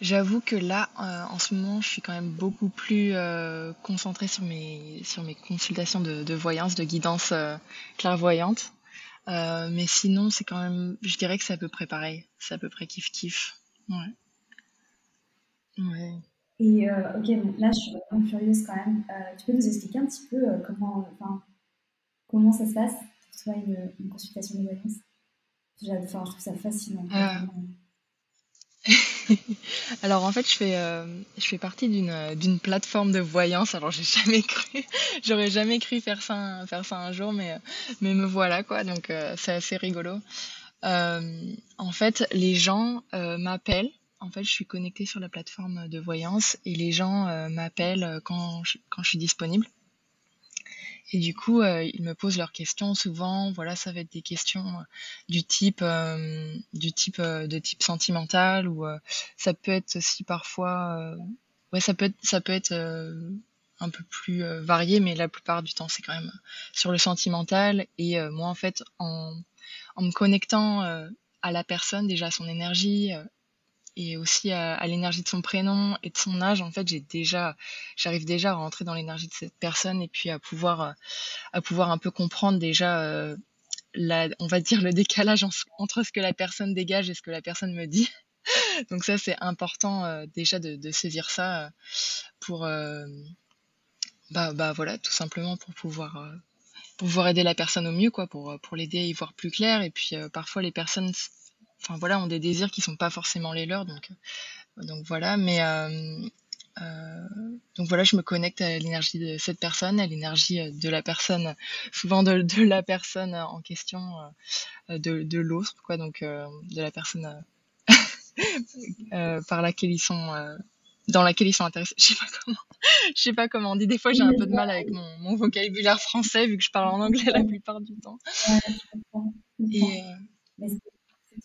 [SPEAKER 2] j'avoue que là, euh, en ce moment, je suis quand même beaucoup plus euh, concentrée sur mes, sur mes consultations de, de voyance, de guidance euh, clairvoyante. Euh, mais sinon, c'est quand même, je dirais que c'est à peu près pareil. C'est à peu près kiff-kiff. Ouais. Ouais.
[SPEAKER 1] Et euh, ok, bon, là je suis vraiment curieuse quand même. Euh, tu peux nous expliquer un petit peu euh, comment, comment ça se passe pour toi une, une consultation de voyance J'adore, enfin, je trouve ça fascinant. Vraiment.
[SPEAKER 2] Alors en fait, je fais, je fais partie d'une plateforme de voyance. Alors j'ai jamais cru, j'aurais jamais cru faire ça, un- faire ça un jour, mais mais me voilà quoi. Donc c'est assez rigolo. En fait, les gens m'appellent. En fait, je suis connectée sur la plateforme de voyance et les gens euh, m'appellent euh, quand je, suis disponible. Et du coup, euh, ils me posent leurs questions souvent. Voilà, ça va être des questions du type, du type de type sentimental ou ça peut être aussi parfois, ouais, ça peut être, ça peut être un peu plus varié, mais la plupart du temps, c'est quand même sur le sentimental. Et moi, en fait, en, en me connectant à la personne, déjà à son énergie, et aussi à, l'énergie de son prénom et de son âge, en fait, j'ai déjà, j'arrive déjà à rentrer dans l'énergie de cette personne et puis à pouvoir, à pouvoir un peu comprendre déjà, euh, la, on va dire le décalage en- entre ce que la personne dégage et ce que la personne me dit. Donc ça, c'est important euh, déjà de, saisir ça euh, pour, bah, bah voilà, tout simplement pour pouvoir, pour pouvoir aider la personne au mieux, quoi, pour, pour l'aider à y voir plus clair. Et puis parfois les personnes, enfin voilà, ont des désirs qui sont pas forcément les leurs, donc, euh, donc voilà. Mais euh, euh, donc voilà, je me connecte à l'énergie de cette personne, à l'énergie de la personne, souvent de, de la personne en question, euh, de, de l'autre, quoi, donc euh, de la personne par laquelle ils sont, dans laquelle ils sont intéressés. Je sais pas comment, je sais pas comment on dit. Des fois, j'ai un peu de mal avec mon, mon vocabulaire français vu que je parle en anglais la plupart du temps. Et
[SPEAKER 1] Mais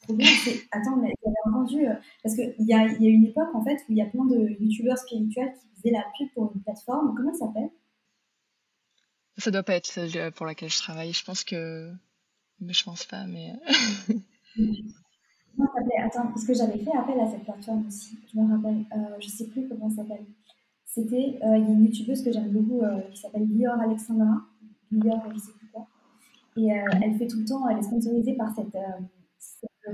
[SPEAKER 1] c'est c'est Attends, mais j'avais entendu, euh, parce qu'il y a, il y a une époque en fait où il y a plein de youtubeurs spirituels qui faisaient la pub pour une plateforme. Comment ça s'appelle?
[SPEAKER 2] Ça doit pas être celle euh, pour laquelle je travaille. Je pense que, mais je pense pas, mais
[SPEAKER 1] Comment ça s'appelait Attends, parce que j'avais fait appel à cette plateforme aussi. Je me rappelle. Euh, je sais plus comment ça s'appelle. C'était, euh, il y a une youtubeuse que j'aime beaucoup euh, qui s'appelle Lior Alexandra. Lior, je sais plus quoi. Et euh, elle fait tout le temps, elle est sponsorisée par cette,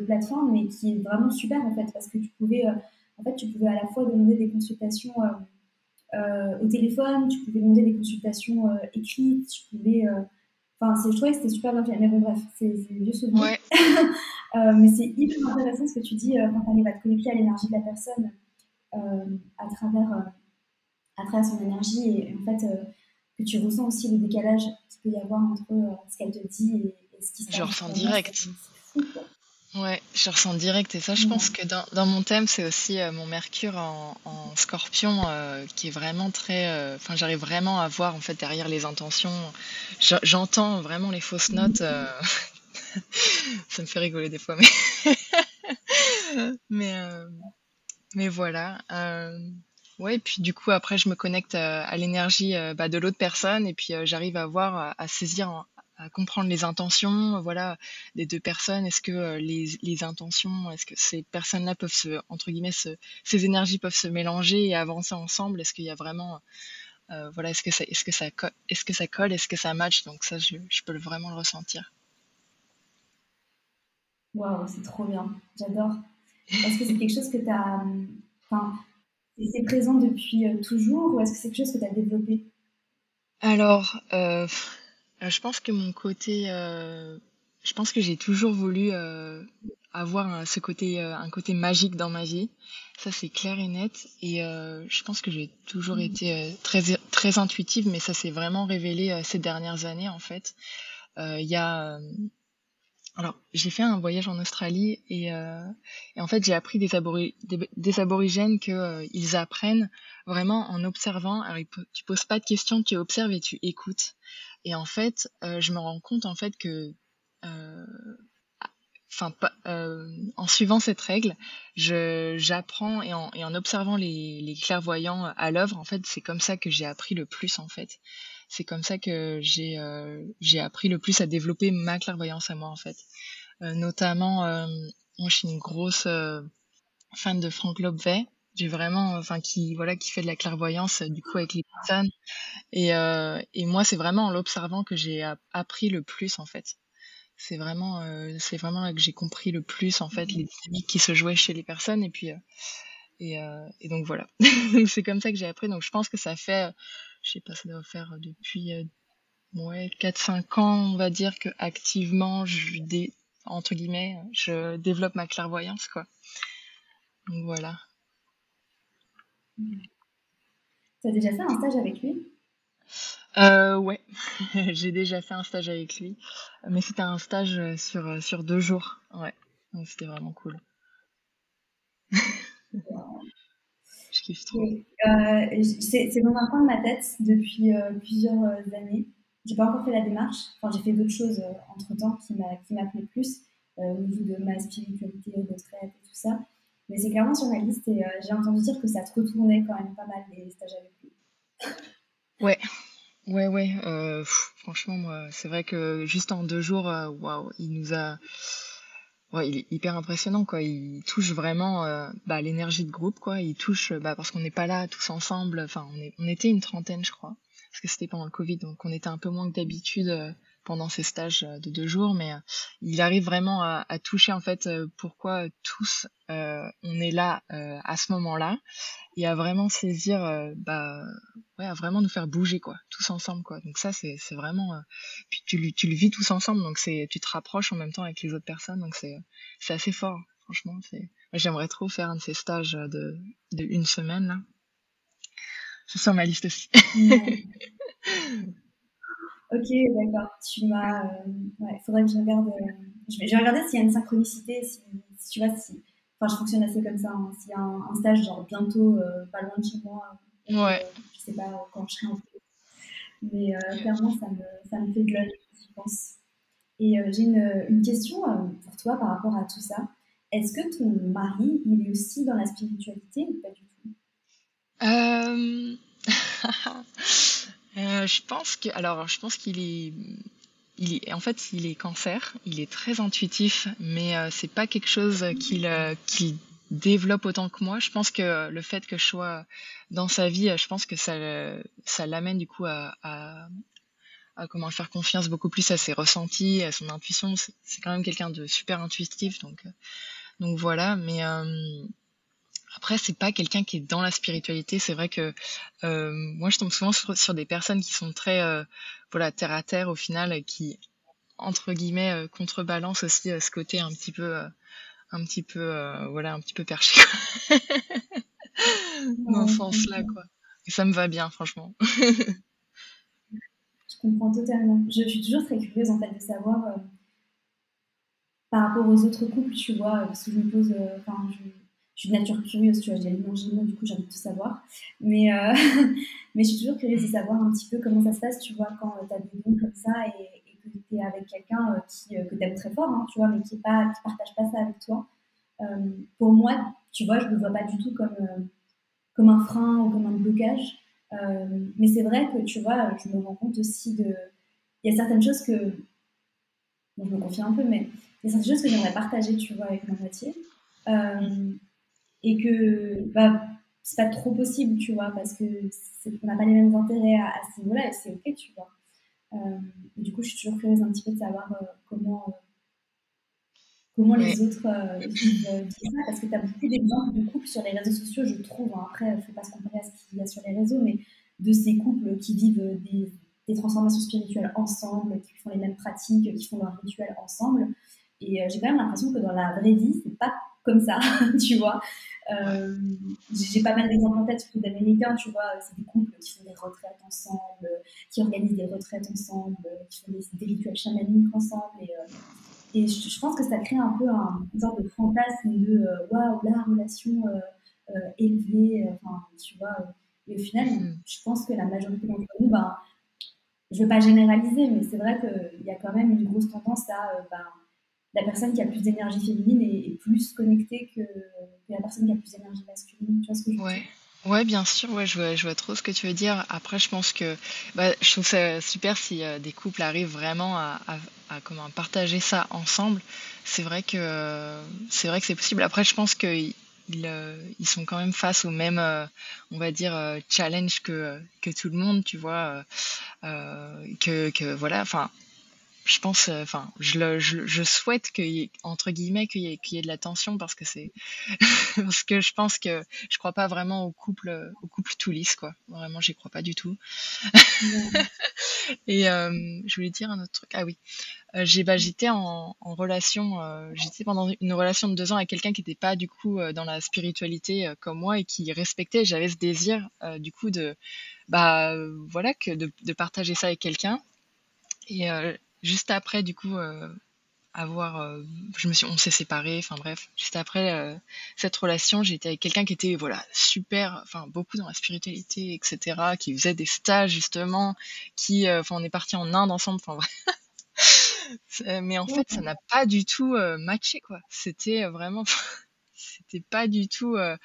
[SPEAKER 1] plateforme, mais qui est vraiment super en fait, parce que tu pouvais, euh, en fait, tu pouvais à la fois demander des consultations euh, euh, au téléphone, tu pouvais demander des consultations écrites, tu pouvais, enfin, c'est- je trouvais que c'était super bien fait. Mais bon, bref, c'est vieux
[SPEAKER 2] ouais,
[SPEAKER 1] Euh, mais c'est hyper intéressant ce que tu dis quand tu arrives à te connecter à l'énergie de la personne à, travers, à travers son énergie et en fait que tu ressens aussi le décalage qu'il peut y avoir entre euh, ce qu'elle te dit et, et ce qui se passe. Pour moi,
[SPEAKER 2] direct.
[SPEAKER 1] fou, quoi.
[SPEAKER 2] Ouais, je ressens direct et ça, je pense que dans, dans mon thème, c'est aussi euh, mon Mercure en, en Scorpion euh, qui est vraiment très. euh, Enfin, j'arrive vraiment à voir en fait derrière les intentions. Je- J'entends vraiment les fausses notes. euh, ça me fait rigoler des fois, mais mais mais voilà. Ouais, et puis du coup après, je me connecte à l'énergie bah, de l'autre personne et puis j'arrive à voir, à, à saisir, en- à comprendre les intentions. Voilà des deux personnes Est-ce que euh, les, les intentions, est-ce que ces personnes-là peuvent se, entre guillemets, se, ces énergies peuvent se mélanger et avancer ensemble? Est-ce qu'il y a vraiment, euh, voilà, est-ce que ça, est-ce que ça, est-ce que ça colle, est-ce que ça match? Donc ça, je, je peux vraiment le ressentir.
[SPEAKER 1] Waouh, c'est trop bien, j'adore. Est-ce que c'est quelque chose que tu as. Enfin, c'est présent depuis euh, toujours ou est-ce que c'est quelque chose que tu as développé?
[SPEAKER 2] Alors, euh, euh, je pense que mon côté, euh, je pense que j'ai toujours voulu euh, avoir un- ce côté, un côté magique dans ma vie. Ça, c'est clair et net. Et je pense que j'ai toujours été euh, très, très intuitive, mais ça s'est vraiment révélé ces dernières années, en fait. Il y a, alors, j'ai fait un voyage en Australie et, euh, et en fait, j'ai appris des, des, aborigènes qu'ils euh, ils apprennent vraiment en observant. Alors, tu poses pas de questions, tu observes et tu écoutes. Et en fait, euh, je me rends compte en fait que, enfin, en suivant cette règle, j'apprends et en, et en observant les, les clairvoyants à l'œuvre, en fait, c'est comme ça que j'ai appris le plus en fait c'est comme ça que j'ai euh, j'ai appris le plus à développer ma clairvoyance à moi en fait. Euh, notamment, euh, moi je suis une grosse fan de Frank Lobvet. J'ai vraiment, enfin qui voilà, qui fait de la clairvoyance du coup avec les personnes. Et et moi c'est vraiment en l'observant que j'ai appris le plus en fait c'est vraiment c'est vraiment là que j'ai compris le plus en fait les dynamiques qui se jouaient chez les personnes et puis et, et donc voilà c'est comme ça que j'ai appris donc je pense que ça fait je sais pas, ça doit faire depuis euh, ouais, 4-5 ans, on va dire que activement, je dé, entre guillemets, je développe ma clairvoyance, quoi. Donc voilà.
[SPEAKER 1] Tu as déjà fait un stage avec lui?
[SPEAKER 2] Euh, ouais, j'ai déjà fait un stage avec lui, mais c'était un stage sur, sur deux jours, ouais, c'était vraiment cool.
[SPEAKER 1] Euh, c'est dans un coin de ma tête depuis euh, plusieurs euh, années. J'ai pas encore fait la démarche. Enfin, j'ai fait d'autres choses entre temps qui m'appelaient plus au niveau de ma spiritualité, retraite et tout ça. Mais c'est clairement sur ma liste et j'ai entendu dire que ça te retournait quand même pas mal les stages avec lui.
[SPEAKER 2] Ouais, ouais, ouais. franchement, moi, c'est vrai que juste en deux jours, waouh, il nous a Ouais, il est hyper impressionnant, quoi. Il touche vraiment euh, bah, l'énergie de groupe, quoi. Il touche, bah, parce qu'on n'est pas là tous ensemble. Enfin, on, était une trentaine, je crois, parce que c'était pendant le Covid, donc on était un peu moins que d'habitude euh, pendant ces stages euh, de deux jours, mais il arrive vraiment à, à toucher en fait pourquoi tous on est là à ce moment-là et à vraiment saisir, euh, bah, ouais, à vraiment nous faire bouger, quoi, tous ensemble, quoi. Donc ça, c'est, c'est vraiment, euh, puis tu, tu le vis tous ensemble, donc c'est, tu te rapproches en même temps avec les autres personnes, donc c'est, c'est assez fort, franchement. C'est, j'aimerais trop faire un de ces stages de, de une semaine, là. C'est sur ma liste aussi.
[SPEAKER 1] ok, d'accord. Tu m'as, euh, ouais, faudrait que je regarde. je, vais, je vais regarder s'il y a une synchronicité, si, si tu vois, si Enfin, je fonctionne assez comme ça. Hein. S'il y a un, stage, genre bientôt, euh, pas loin de chez moi,
[SPEAKER 2] euh, ouais.
[SPEAKER 1] je sais pas quand je serai en Mais euh, clairement, ça me, ça me fait de l'œil, je pense. Et j'ai une, une, question pour toi par rapport à tout ça. Est-ce que ton mari, il est aussi dans la spiritualité ou pas du tout?
[SPEAKER 2] Je pense que, alors, je pense qu'il est il est, en fait, il est cancer, il est très intuitif, mais euh, c'est pas quelque chose qu'il euh, développe autant que moi. Je pense que le fait que je sois dans sa vie, je pense que ça, ça l'amène du coup à, à, à, comment faire confiance beaucoup plus à ses ressentis, à son intuition. C'est quand même quelqu'un de super intuitif, donc euh, donc voilà. Mais euh, après, c'est pas quelqu'un qui est dans la spiritualité. C'est vrai que euh, moi, je tombe souvent sur, des personnes qui sont très euh, voilà terre à terre au final, qui entre guillemets euh, contrebalancent aussi ce côté un petit peu un petit peu voilà un petit peu perché dans ce sens-là quoi. Et ça me va bien, franchement.
[SPEAKER 1] je comprends totalement. Je, suis toujours très curieuse en fait de savoir par rapport aux autres couples, tu vois, parce que je me pose, enfin, je je suis de nature curieuse, tu vois, j'ai le du coup j'ai envie de tout savoir. Mais, euh, mais je suis toujours curieuse de savoir un petit peu comment ça se passe, tu vois, quand euh, tu as des dons comme ça et, que tu es avec quelqu'un euh, qui, que tu aimes très fort, hein, tu vois, mais qui ne partage pas ça avec toi. pour moi, tu vois, je ne le vois pas du tout comme, comme un frein ou comme un blocage. mais c'est vrai que, tu vois, je me rends compte aussi de... Il y a certaines choses que... Bon, je me confie un peu, mais il y a certaines choses que j'aimerais partager, tu vois, avec ma moitié. Euh, et que bah, c'est pas trop possible, tu vois, parce que on n'a pas les mêmes intérêts à, ce niveau-là et c'est ok, tu vois. Euh, du coup, je suis toujours curieuse un petit peu de savoir euh, comment, euh, comment les autres vivent, ça, parce que tu as beaucoup d'exemples de couples sur les réseaux sociaux, je trouve. Hein. Après, il ne faut pas se comparer à ce qu'il y a sur les réseaux, mais de ces couples qui vivent des, des, transformations spirituelles ensemble, qui font les mêmes pratiques, qui font leurs rituels ensemble. Et j'ai quand même l'impression que dans la vraie vie, c'est pas comme ça, tu vois. Euh, j'ai pas mal d'exemples en tête, surtout d'américains, tu vois. C'est des couples qui font des retraites ensemble, qui organisent des retraites ensemble, qui font des, rituels chamaniques ensemble. Et, euh, Et je, pense que ça crée un peu un, une sorte de fantasme de waouh, la relation élevée, enfin, tu vois. et au final, mm. je pense que la majorité d'entre nous, ben, je ne veux pas généraliser, mais c'est vrai qu'il y a quand même une grosse tendance à ben, la personne qui a plus d'énergie féminine est, plus connectée que, la personne qui a plus d'énergie masculine. Tu vois ce que je veux
[SPEAKER 2] ouais. Ouais, bien sûr, ouais, je vois, je vois trop ce que tu veux dire. Après, je pense que bah, je trouve ça super si euh, des couples arrivent vraiment à, à, comment, partager ça ensemble. C'est vrai que c'est vrai que c'est possible. Après, je pense qu'ils ils, euh, ils sont quand même face au même, euh, on va dire, challenge que, que tout le monde, tu vois. que, que voilà, enfin, je pense, euh, enfin, je, je, je, souhaite qu'il y ait, entre guillemets, qu'il y, ait, qu'il y ait de la tension parce que c'est, parce que je pense que je crois pas vraiment au couple, au couple tout lisse, quoi. Vraiment, j'y crois pas du tout. Et euh, je voulais dire un autre truc. Ah oui, euh, j'ai, bah, j'étais en, en relation, euh, j'étais pendant une relation de deux ans avec quelqu'un qui n'était pas du coup dans la spiritualité comme moi et qui respectait. J'avais ce désir, du coup, de, bah, voilà, que de, de partager ça avec quelqu'un. Et juste après, du coup, euh, avoir, euh, je me suis, on s'est séparés. Enfin bref, juste après euh, cette relation, j'étais avec quelqu'un qui était voilà super, enfin beaucoup dans la spiritualité, etc. Qui faisait des stages justement, qui, enfin on est parti en Inde ensemble. Enfin bref. Mais en fait, ça n'a pas du tout matché quoi. C'était vraiment c'était pas du tout. Euh,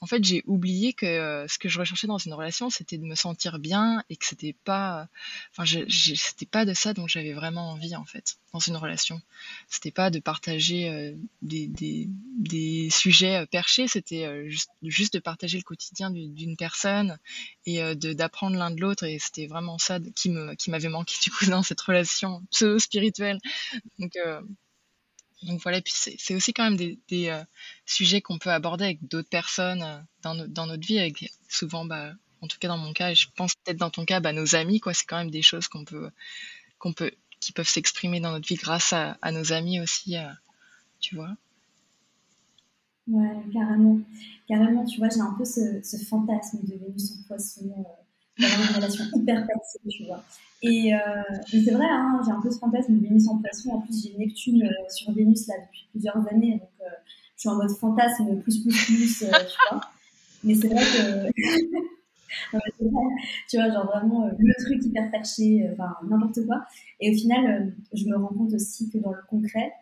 [SPEAKER 2] en fait, j'ai oublié que euh, ce que je recherchais dans une relation, c'était de me sentir bien et que c'était pas. Enfin, c'était pas de ça dont j'avais vraiment envie en fait dans une relation. C'était pas de partager euh, des, des, des, sujets perchés, c'était juste, juste, de partager le quotidien d'une personne et d'apprendre l'un de l'autre. Et c'était vraiment ça qui me qui m'avait manqué du coup dans cette relation pseudo spirituelle. Donc donc voilà, puis c'est aussi quand même des, euh, sujets qu'on peut aborder avec d'autres personnes euh, dans, dans, notre vie, avec souvent, bah, en tout cas dans mon cas, je pense peut-être dans ton cas, bah, nos amis, quoi. C'est quand même des choses qu'on peut, qu'on peut, qui peuvent s'exprimer dans notre vie grâce à, nos amis aussi, euh, tu vois.
[SPEAKER 1] Ouais, carrément. Carrément, tu vois, j'ai un peu ce, ce fantasme de Vénus en poisson d'avoir une relation hyper passive, tu vois. Et, euh, c'est vrai, hein, j'ai un peu ce fantasme de Vénus en poisson. En plus, j'ai Neptune euh, sur Vénus là depuis plusieurs années, donc euh, je suis en mode fantasme plus plus plus, tu vois. Mais c'est vrai que tu vois, genre vraiment le truc hyper perché, enfin n'importe quoi. Et au final, je me rends compte aussi que dans le concret,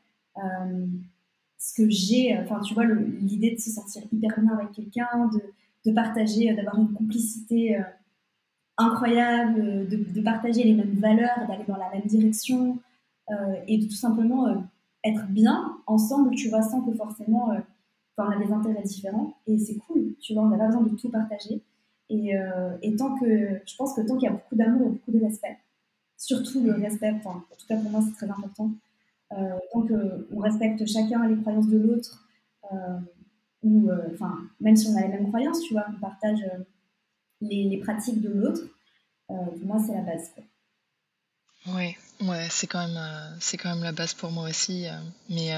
[SPEAKER 1] ce que j'ai, enfin tu vois, l'idée de se sentir hyper bien avec quelqu'un, de, de partager, d'avoir une complicité incroyable, de, partager les mêmes valeurs, d'aller dans la même direction euh, et de tout simplement euh, être bien ensemble, tu vois, sans que forcément euh, on a des intérêts différents. Et c'est cool, tu vois, on n'a pas besoin de tout partager. Et, et tant que, je pense que tant qu'il y a beaucoup d'amour et beaucoup de respect, surtout le respect, en tout cas pour moi c'est très important, tant qu'on respecte chacun les croyances de l'autre, ou enfin, même si on a les mêmes croyances, tu vois, on partage les, pratiques de l'autre, euh, pour moi, c'est la base.
[SPEAKER 2] Oui, Ouais, ouais, c'est quand même, euh, c'est quand même la base pour moi aussi. Euh, mais,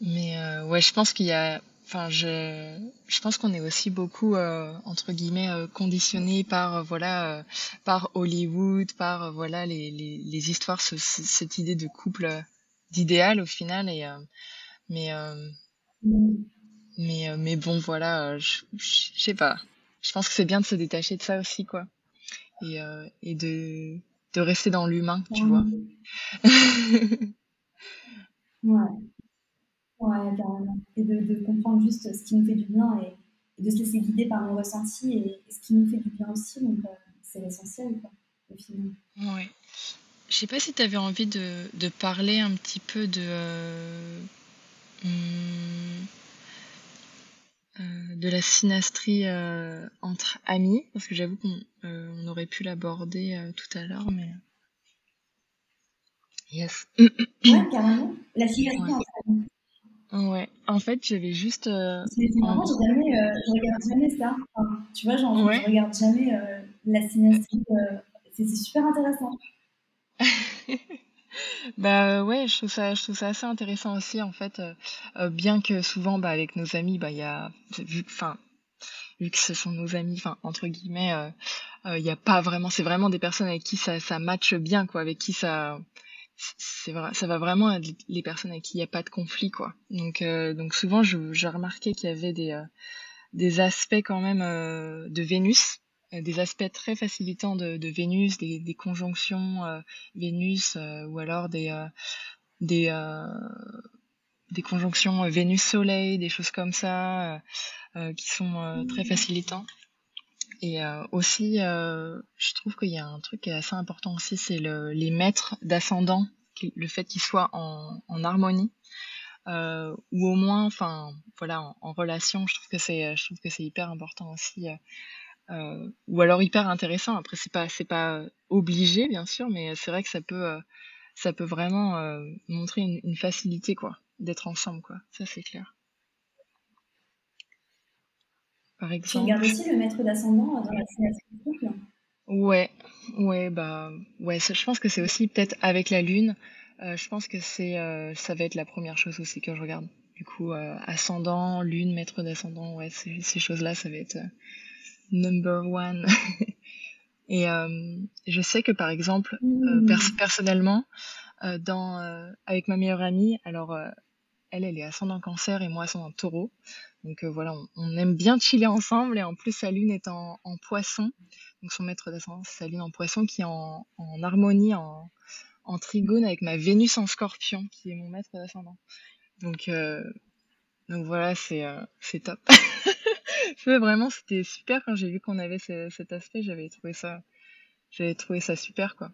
[SPEAKER 2] mais ouais, je pense qu'il y a, enfin, je, je pense qu'on est aussi beaucoup entre guillemets conditionné par voilà, par Hollywood, par voilà les, les, les histoires, cette idée de couple d'idéal au final. Et mais mm. mais mais bon, voilà, je, je sais pas je pense que c'est bien de se détacher de ça aussi, quoi. Et, euh, et de, de rester dans l'humain, tu vois.
[SPEAKER 1] ouais. Ouais, carrément. Et de, de, comprendre juste ce qui nous fait du bien et, de se laisser guider par nos ressentis et, ce qui nous fait du bien aussi. Donc, euh, c'est l'essentiel, quoi, au final.
[SPEAKER 2] Ouais. Je sais pas si tu avais envie de, de, parler un petit peu de. Euh, hmm, de la synastrie euh, entre amis, parce que j'avoue qu'on euh, on aurait pu l'aborder tout à l'heure, mais.
[SPEAKER 1] Yes. Ouais, carrément. La synastrie entre amis.
[SPEAKER 2] Ouais, en fait, j'avais juste.
[SPEAKER 1] c'est marrant, jamais, je regarde jamais ça. tu vois, genre, je regarde jamais la synastrie. c'est super intéressant.
[SPEAKER 2] Bah ouais, je trouve ça, je trouve ça assez intéressant aussi en fait, euh, euh, bien que souvent bah avec nos amis bah il y a vu enfin vu que ce sont nos amis entre guillemets euh, il y a pas vraiment c'est vraiment des personnes avec qui ça ça matche bien quoi, avec qui ça c'est vrai, ça va vraiment être les personnes avec qui il n'y a pas de conflit, quoi. Donc, euh, donc souvent, j'ai remarqué qu'il y avait des, euh, des aspects quand même euh, de Vénus, des aspects très facilitants de, Vénus, des, conjonctions Vénus, ou alors des, des, conjonctions Vénus-Soleil, des choses comme ça, qui sont très facilitants. Et aussi, je trouve qu'il y a un truc qui est assez important aussi, c'est le, les maîtres d'ascendant, le fait qu'ils soient en, harmonie. Euh, ou au moins, enfin, voilà, en, relation, je trouve que c'est, hyper important aussi, euh, ou alors hyper intéressant. Après, c'est pas, c'est pas obligé, bien sûr, mais c'est vrai que ça peut, ça peut vraiment montrer une, une facilité, quoi, d'être ensemble, quoi. Ça, c'est clair
[SPEAKER 1] par exemple. Tu regardes aussi le maître d'ascendant dans la couple?
[SPEAKER 2] Ouais, ouais, bah, ouais, je pense que c'est aussi peut-être avec la lune. Euh, je pense que c'est, euh, ça va être la première chose aussi que je regarde. Du coup, euh, ascendant, lune, maître d'ascendant, ouais, ces, ces choses-là, ça va être number one. Et je sais que par exemple, mmh. personnellement, dans, avec ma meilleure amie, alors elle, elle est ascendant cancer et moi ascendant taureau. Donc euh, voilà, on, aime bien chiller ensemble et en plus sa lune est en, poisson. Donc son maître d'ascendance, sa lune en poisson qui est en, harmonie, en, trigone avec ma Vénus en scorpion qui est mon maître d'ascendant. Donc, euh, donc voilà, c'est euh, top. vraiment, c'était super quand j'ai vu qu'on avait cet aspect, j'avais trouvé ça j'avais trouvé ça super quoi.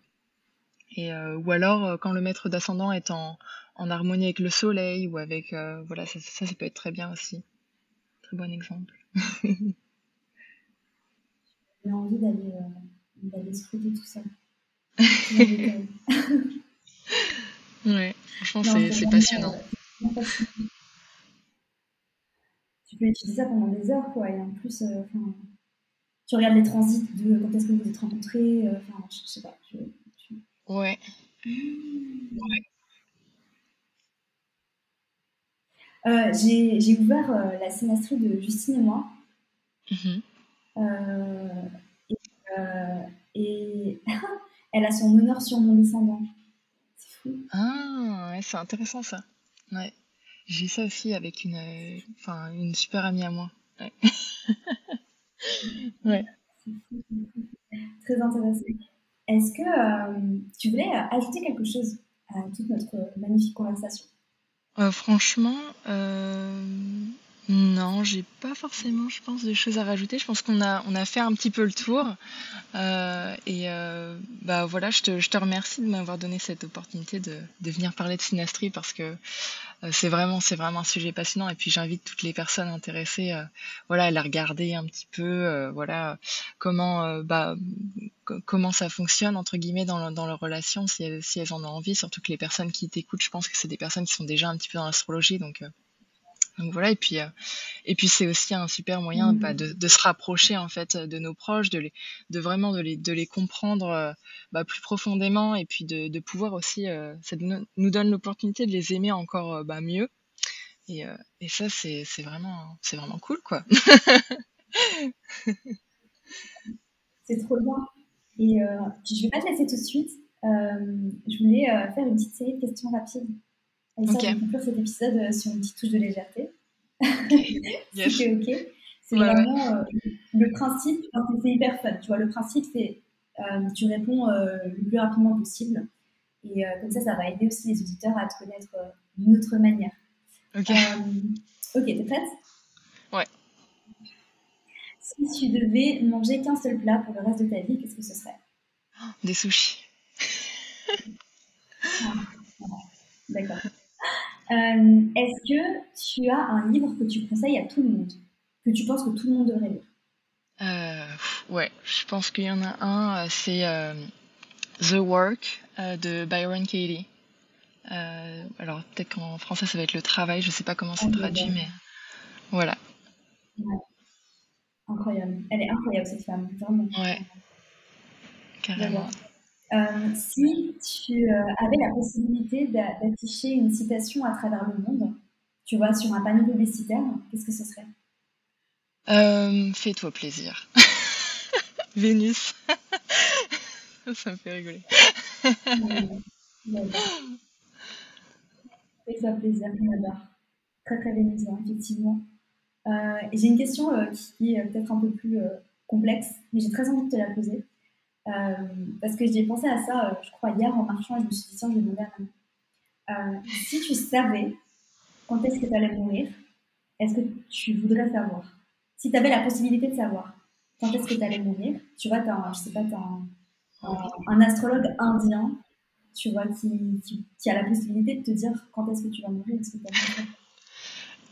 [SPEAKER 2] Et ou alors quand le maître d'ascendant est en, en harmonie avec le soleil ou avec voilà ça, ça, ça peut être très bien aussi très bon exemple.
[SPEAKER 1] J'ai envie d'aller euh, d'aller scruter tout ça.
[SPEAKER 2] ouais, franchement, c'est passionnant. Euh,
[SPEAKER 1] tu peux utiliser ça pendant des heures, quoi. Et en plus, euh, tu regardes les transits de quand est-ce que vous êtes rencontrés. Enfin, je, sais pas.
[SPEAKER 2] Ouais. ouais.
[SPEAKER 1] Euh, j'ai ouvert euh, la sémestrie de Justine et moi. Mhm. Euh, et, elle a son honneur sur mon descendant. C'est fou.
[SPEAKER 2] Ah, ouais, c'est intéressant ça. Ouais. J'ai ça aussi avec une, enfin, une super amie à moi. Ouais.
[SPEAKER 1] ouais. Très intéressant. Est-ce que tu voulais ajouter quelque chose à toute notre magnifique conversation?
[SPEAKER 2] Euh, franchement, euh, non, j'ai pas forcément, je pense, de choses à rajouter. Je pense qu'on a, on a fait un petit peu le tour. Euh, et bah voilà, je te, je te remercie de m'avoir donné cette opportunité de, de venir parler de Synastrie parce que c'est vraiment, c'est vraiment un sujet passionnant. Et puis j'invite toutes les personnes intéressées, voilà, à la regarder un petit peu, voilà, comment, bah, comment ça fonctionne entre guillemets dans, dans leur relation si elles, si elles en ont envie surtout que les personnes qui t'écoutent je pense que c'est des personnes qui sont déjà un petit peu dans l'astrologie donc euh, donc voilà et puis euh, et puis c'est aussi un super moyen mmh. bah, de, de, se rapprocher en fait de nos proches de les de vraiment de les de les comprendre euh, bah, plus profondément et puis de, de pouvoir aussi ça nous donne l'opportunité de les aimer encore bah, mieux et, et ça c'est vraiment vraiment cool quoi
[SPEAKER 1] c'est trop bien et euh, je ne vais pas te laisser tout de suite. Euh, je voulais euh, faire une petite série de questions rapides. Et ça, okay. conclure cet épisode sur une petite touche de légèreté. c'est ok. C'est vraiment le principe, c'est hyper fun. Tu vois, le principe, c'est tu réponds le plus rapidement possible. Et comme ça, ça va aider aussi les auditeurs à te connaître d'une autre manière. Ok. ok, t'es prête?
[SPEAKER 2] Ouais.
[SPEAKER 1] Si tu devais manger qu'un seul plat pour le reste de ta vie, qu'est-ce que ce serait?
[SPEAKER 2] Des sushis.
[SPEAKER 1] Ah, d'accord. Euh, est-ce que tu as un livre que tu conseilles à tout le monde Que tu penses que tout le monde devrait lire?
[SPEAKER 2] Euh, Ouais, je pense qu'il y en a un, euh, c'est The Work de Byron Katie. alors peut-être qu'en français ça va être le travail, je sais pas comment c'est traduit, mais voilà.
[SPEAKER 1] Incroyable. Elle est incroyable, cette femme. Vraiment.
[SPEAKER 2] Ouais. Carrément.
[SPEAKER 1] Euh, si tu euh, avais la possibilité d'afficher une citation à travers le monde, tu vois, sur un panneau publicitaire, qu'est-ce que ce serait?
[SPEAKER 2] Euh, Fais-toi plaisir. Vénus. Ça me fait rigoler.
[SPEAKER 1] Ça plaisir, j'adore. Très très amusant, effectivement. Euh, j'ai une question qui est peut-être un peu plus complexe, mais j'ai très envie de te la poser. Parce que j'ai pensé à ça, je crois, hier en marchant, et je me suis dit, tiens, je vais demander à Si tu savais quand est-ce que tu allais mourir, est-ce que tu voudrais savoir? Si tu avais la possibilité de savoir quand est-ce que tu allais mourir, tu vois, as je sais pas, tu as un, astrologue indien, tu vois, qui, a la possibilité de te dire quand est-ce que tu vas mourir, est-ce que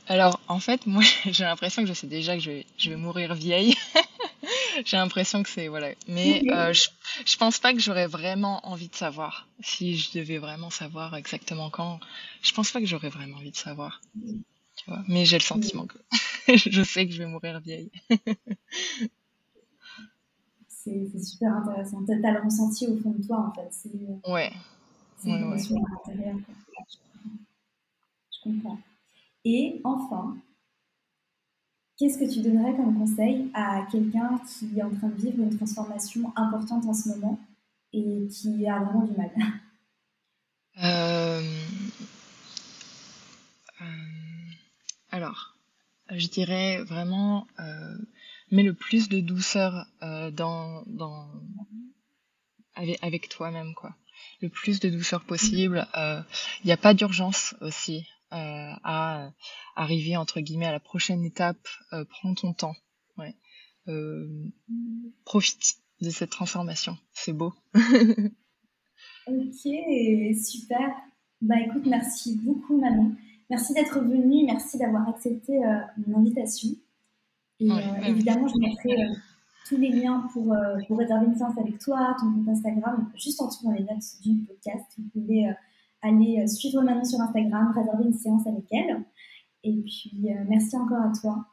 [SPEAKER 2] alors, en fait, moi, j'ai l'impression que je sais déjà que je vais mourir vieille. j'ai l'impression que c'est, voilà. Mais euh, je, je pense pas que j'aurais vraiment envie de savoir. Si je devais vraiment savoir exactement quand, je pense pas que j'aurais vraiment envie de savoir. Tu vois. Mais j'ai le sentiment que je sais que je vais mourir vieille.
[SPEAKER 1] c'est super intéressant. Tu as le ressenti au fond de toi, en fait.
[SPEAKER 2] Ouais.
[SPEAKER 1] C'est une émotion à l'intérieur. Je comprends. Et enfin, qu'est-ce que tu donnerais comme conseil à quelqu'un qui est en train de vivre une transformation importante en ce moment et qui a vraiment du mal?
[SPEAKER 2] Euh, euh, Alors, je dirais vraiment, euh, mets le plus de douceur dans, avec, avec toi-même, quoi. Le plus de douceur possible. Il n'y a pas d'urgence aussi. Euh, à arriver entre guillemets à la prochaine étape, euh, prends ton temps. Ouais. Euh, profite de cette transformation. C'est beau.
[SPEAKER 1] ok, super. Bah écoute, merci beaucoup Manon. Merci d'être venue, merci d'avoir accepté mon invitation. Et évidemment, je mettrai tous les liens pour, pour réserver une séance avec toi, ton compte Instagram, juste en dessous dans les notes du podcast. Vous pouvez allez euh, suivre Manon sur Instagram, réserver une séance avec elle. Et puis, euh, merci encore à toi.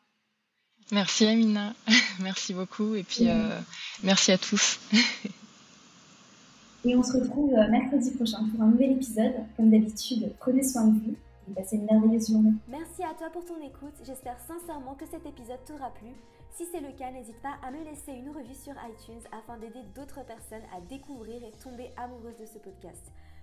[SPEAKER 2] Merci Amina, merci beaucoup et puis euh, merci à tous.
[SPEAKER 1] et on se retrouve mercredi prochain pour un nouvel épisode. Comme d'habitude, prenez soin de vous et passez une merveilleuse journée.
[SPEAKER 3] Merci à toi pour ton écoute. J'espère sincèrement que cet épisode t'aura plu. Si c'est le cas, n'hésite pas à me laisser une revue sur iTunes afin d'aider d'autres personnes à découvrir et tomber amoureuses de ce podcast.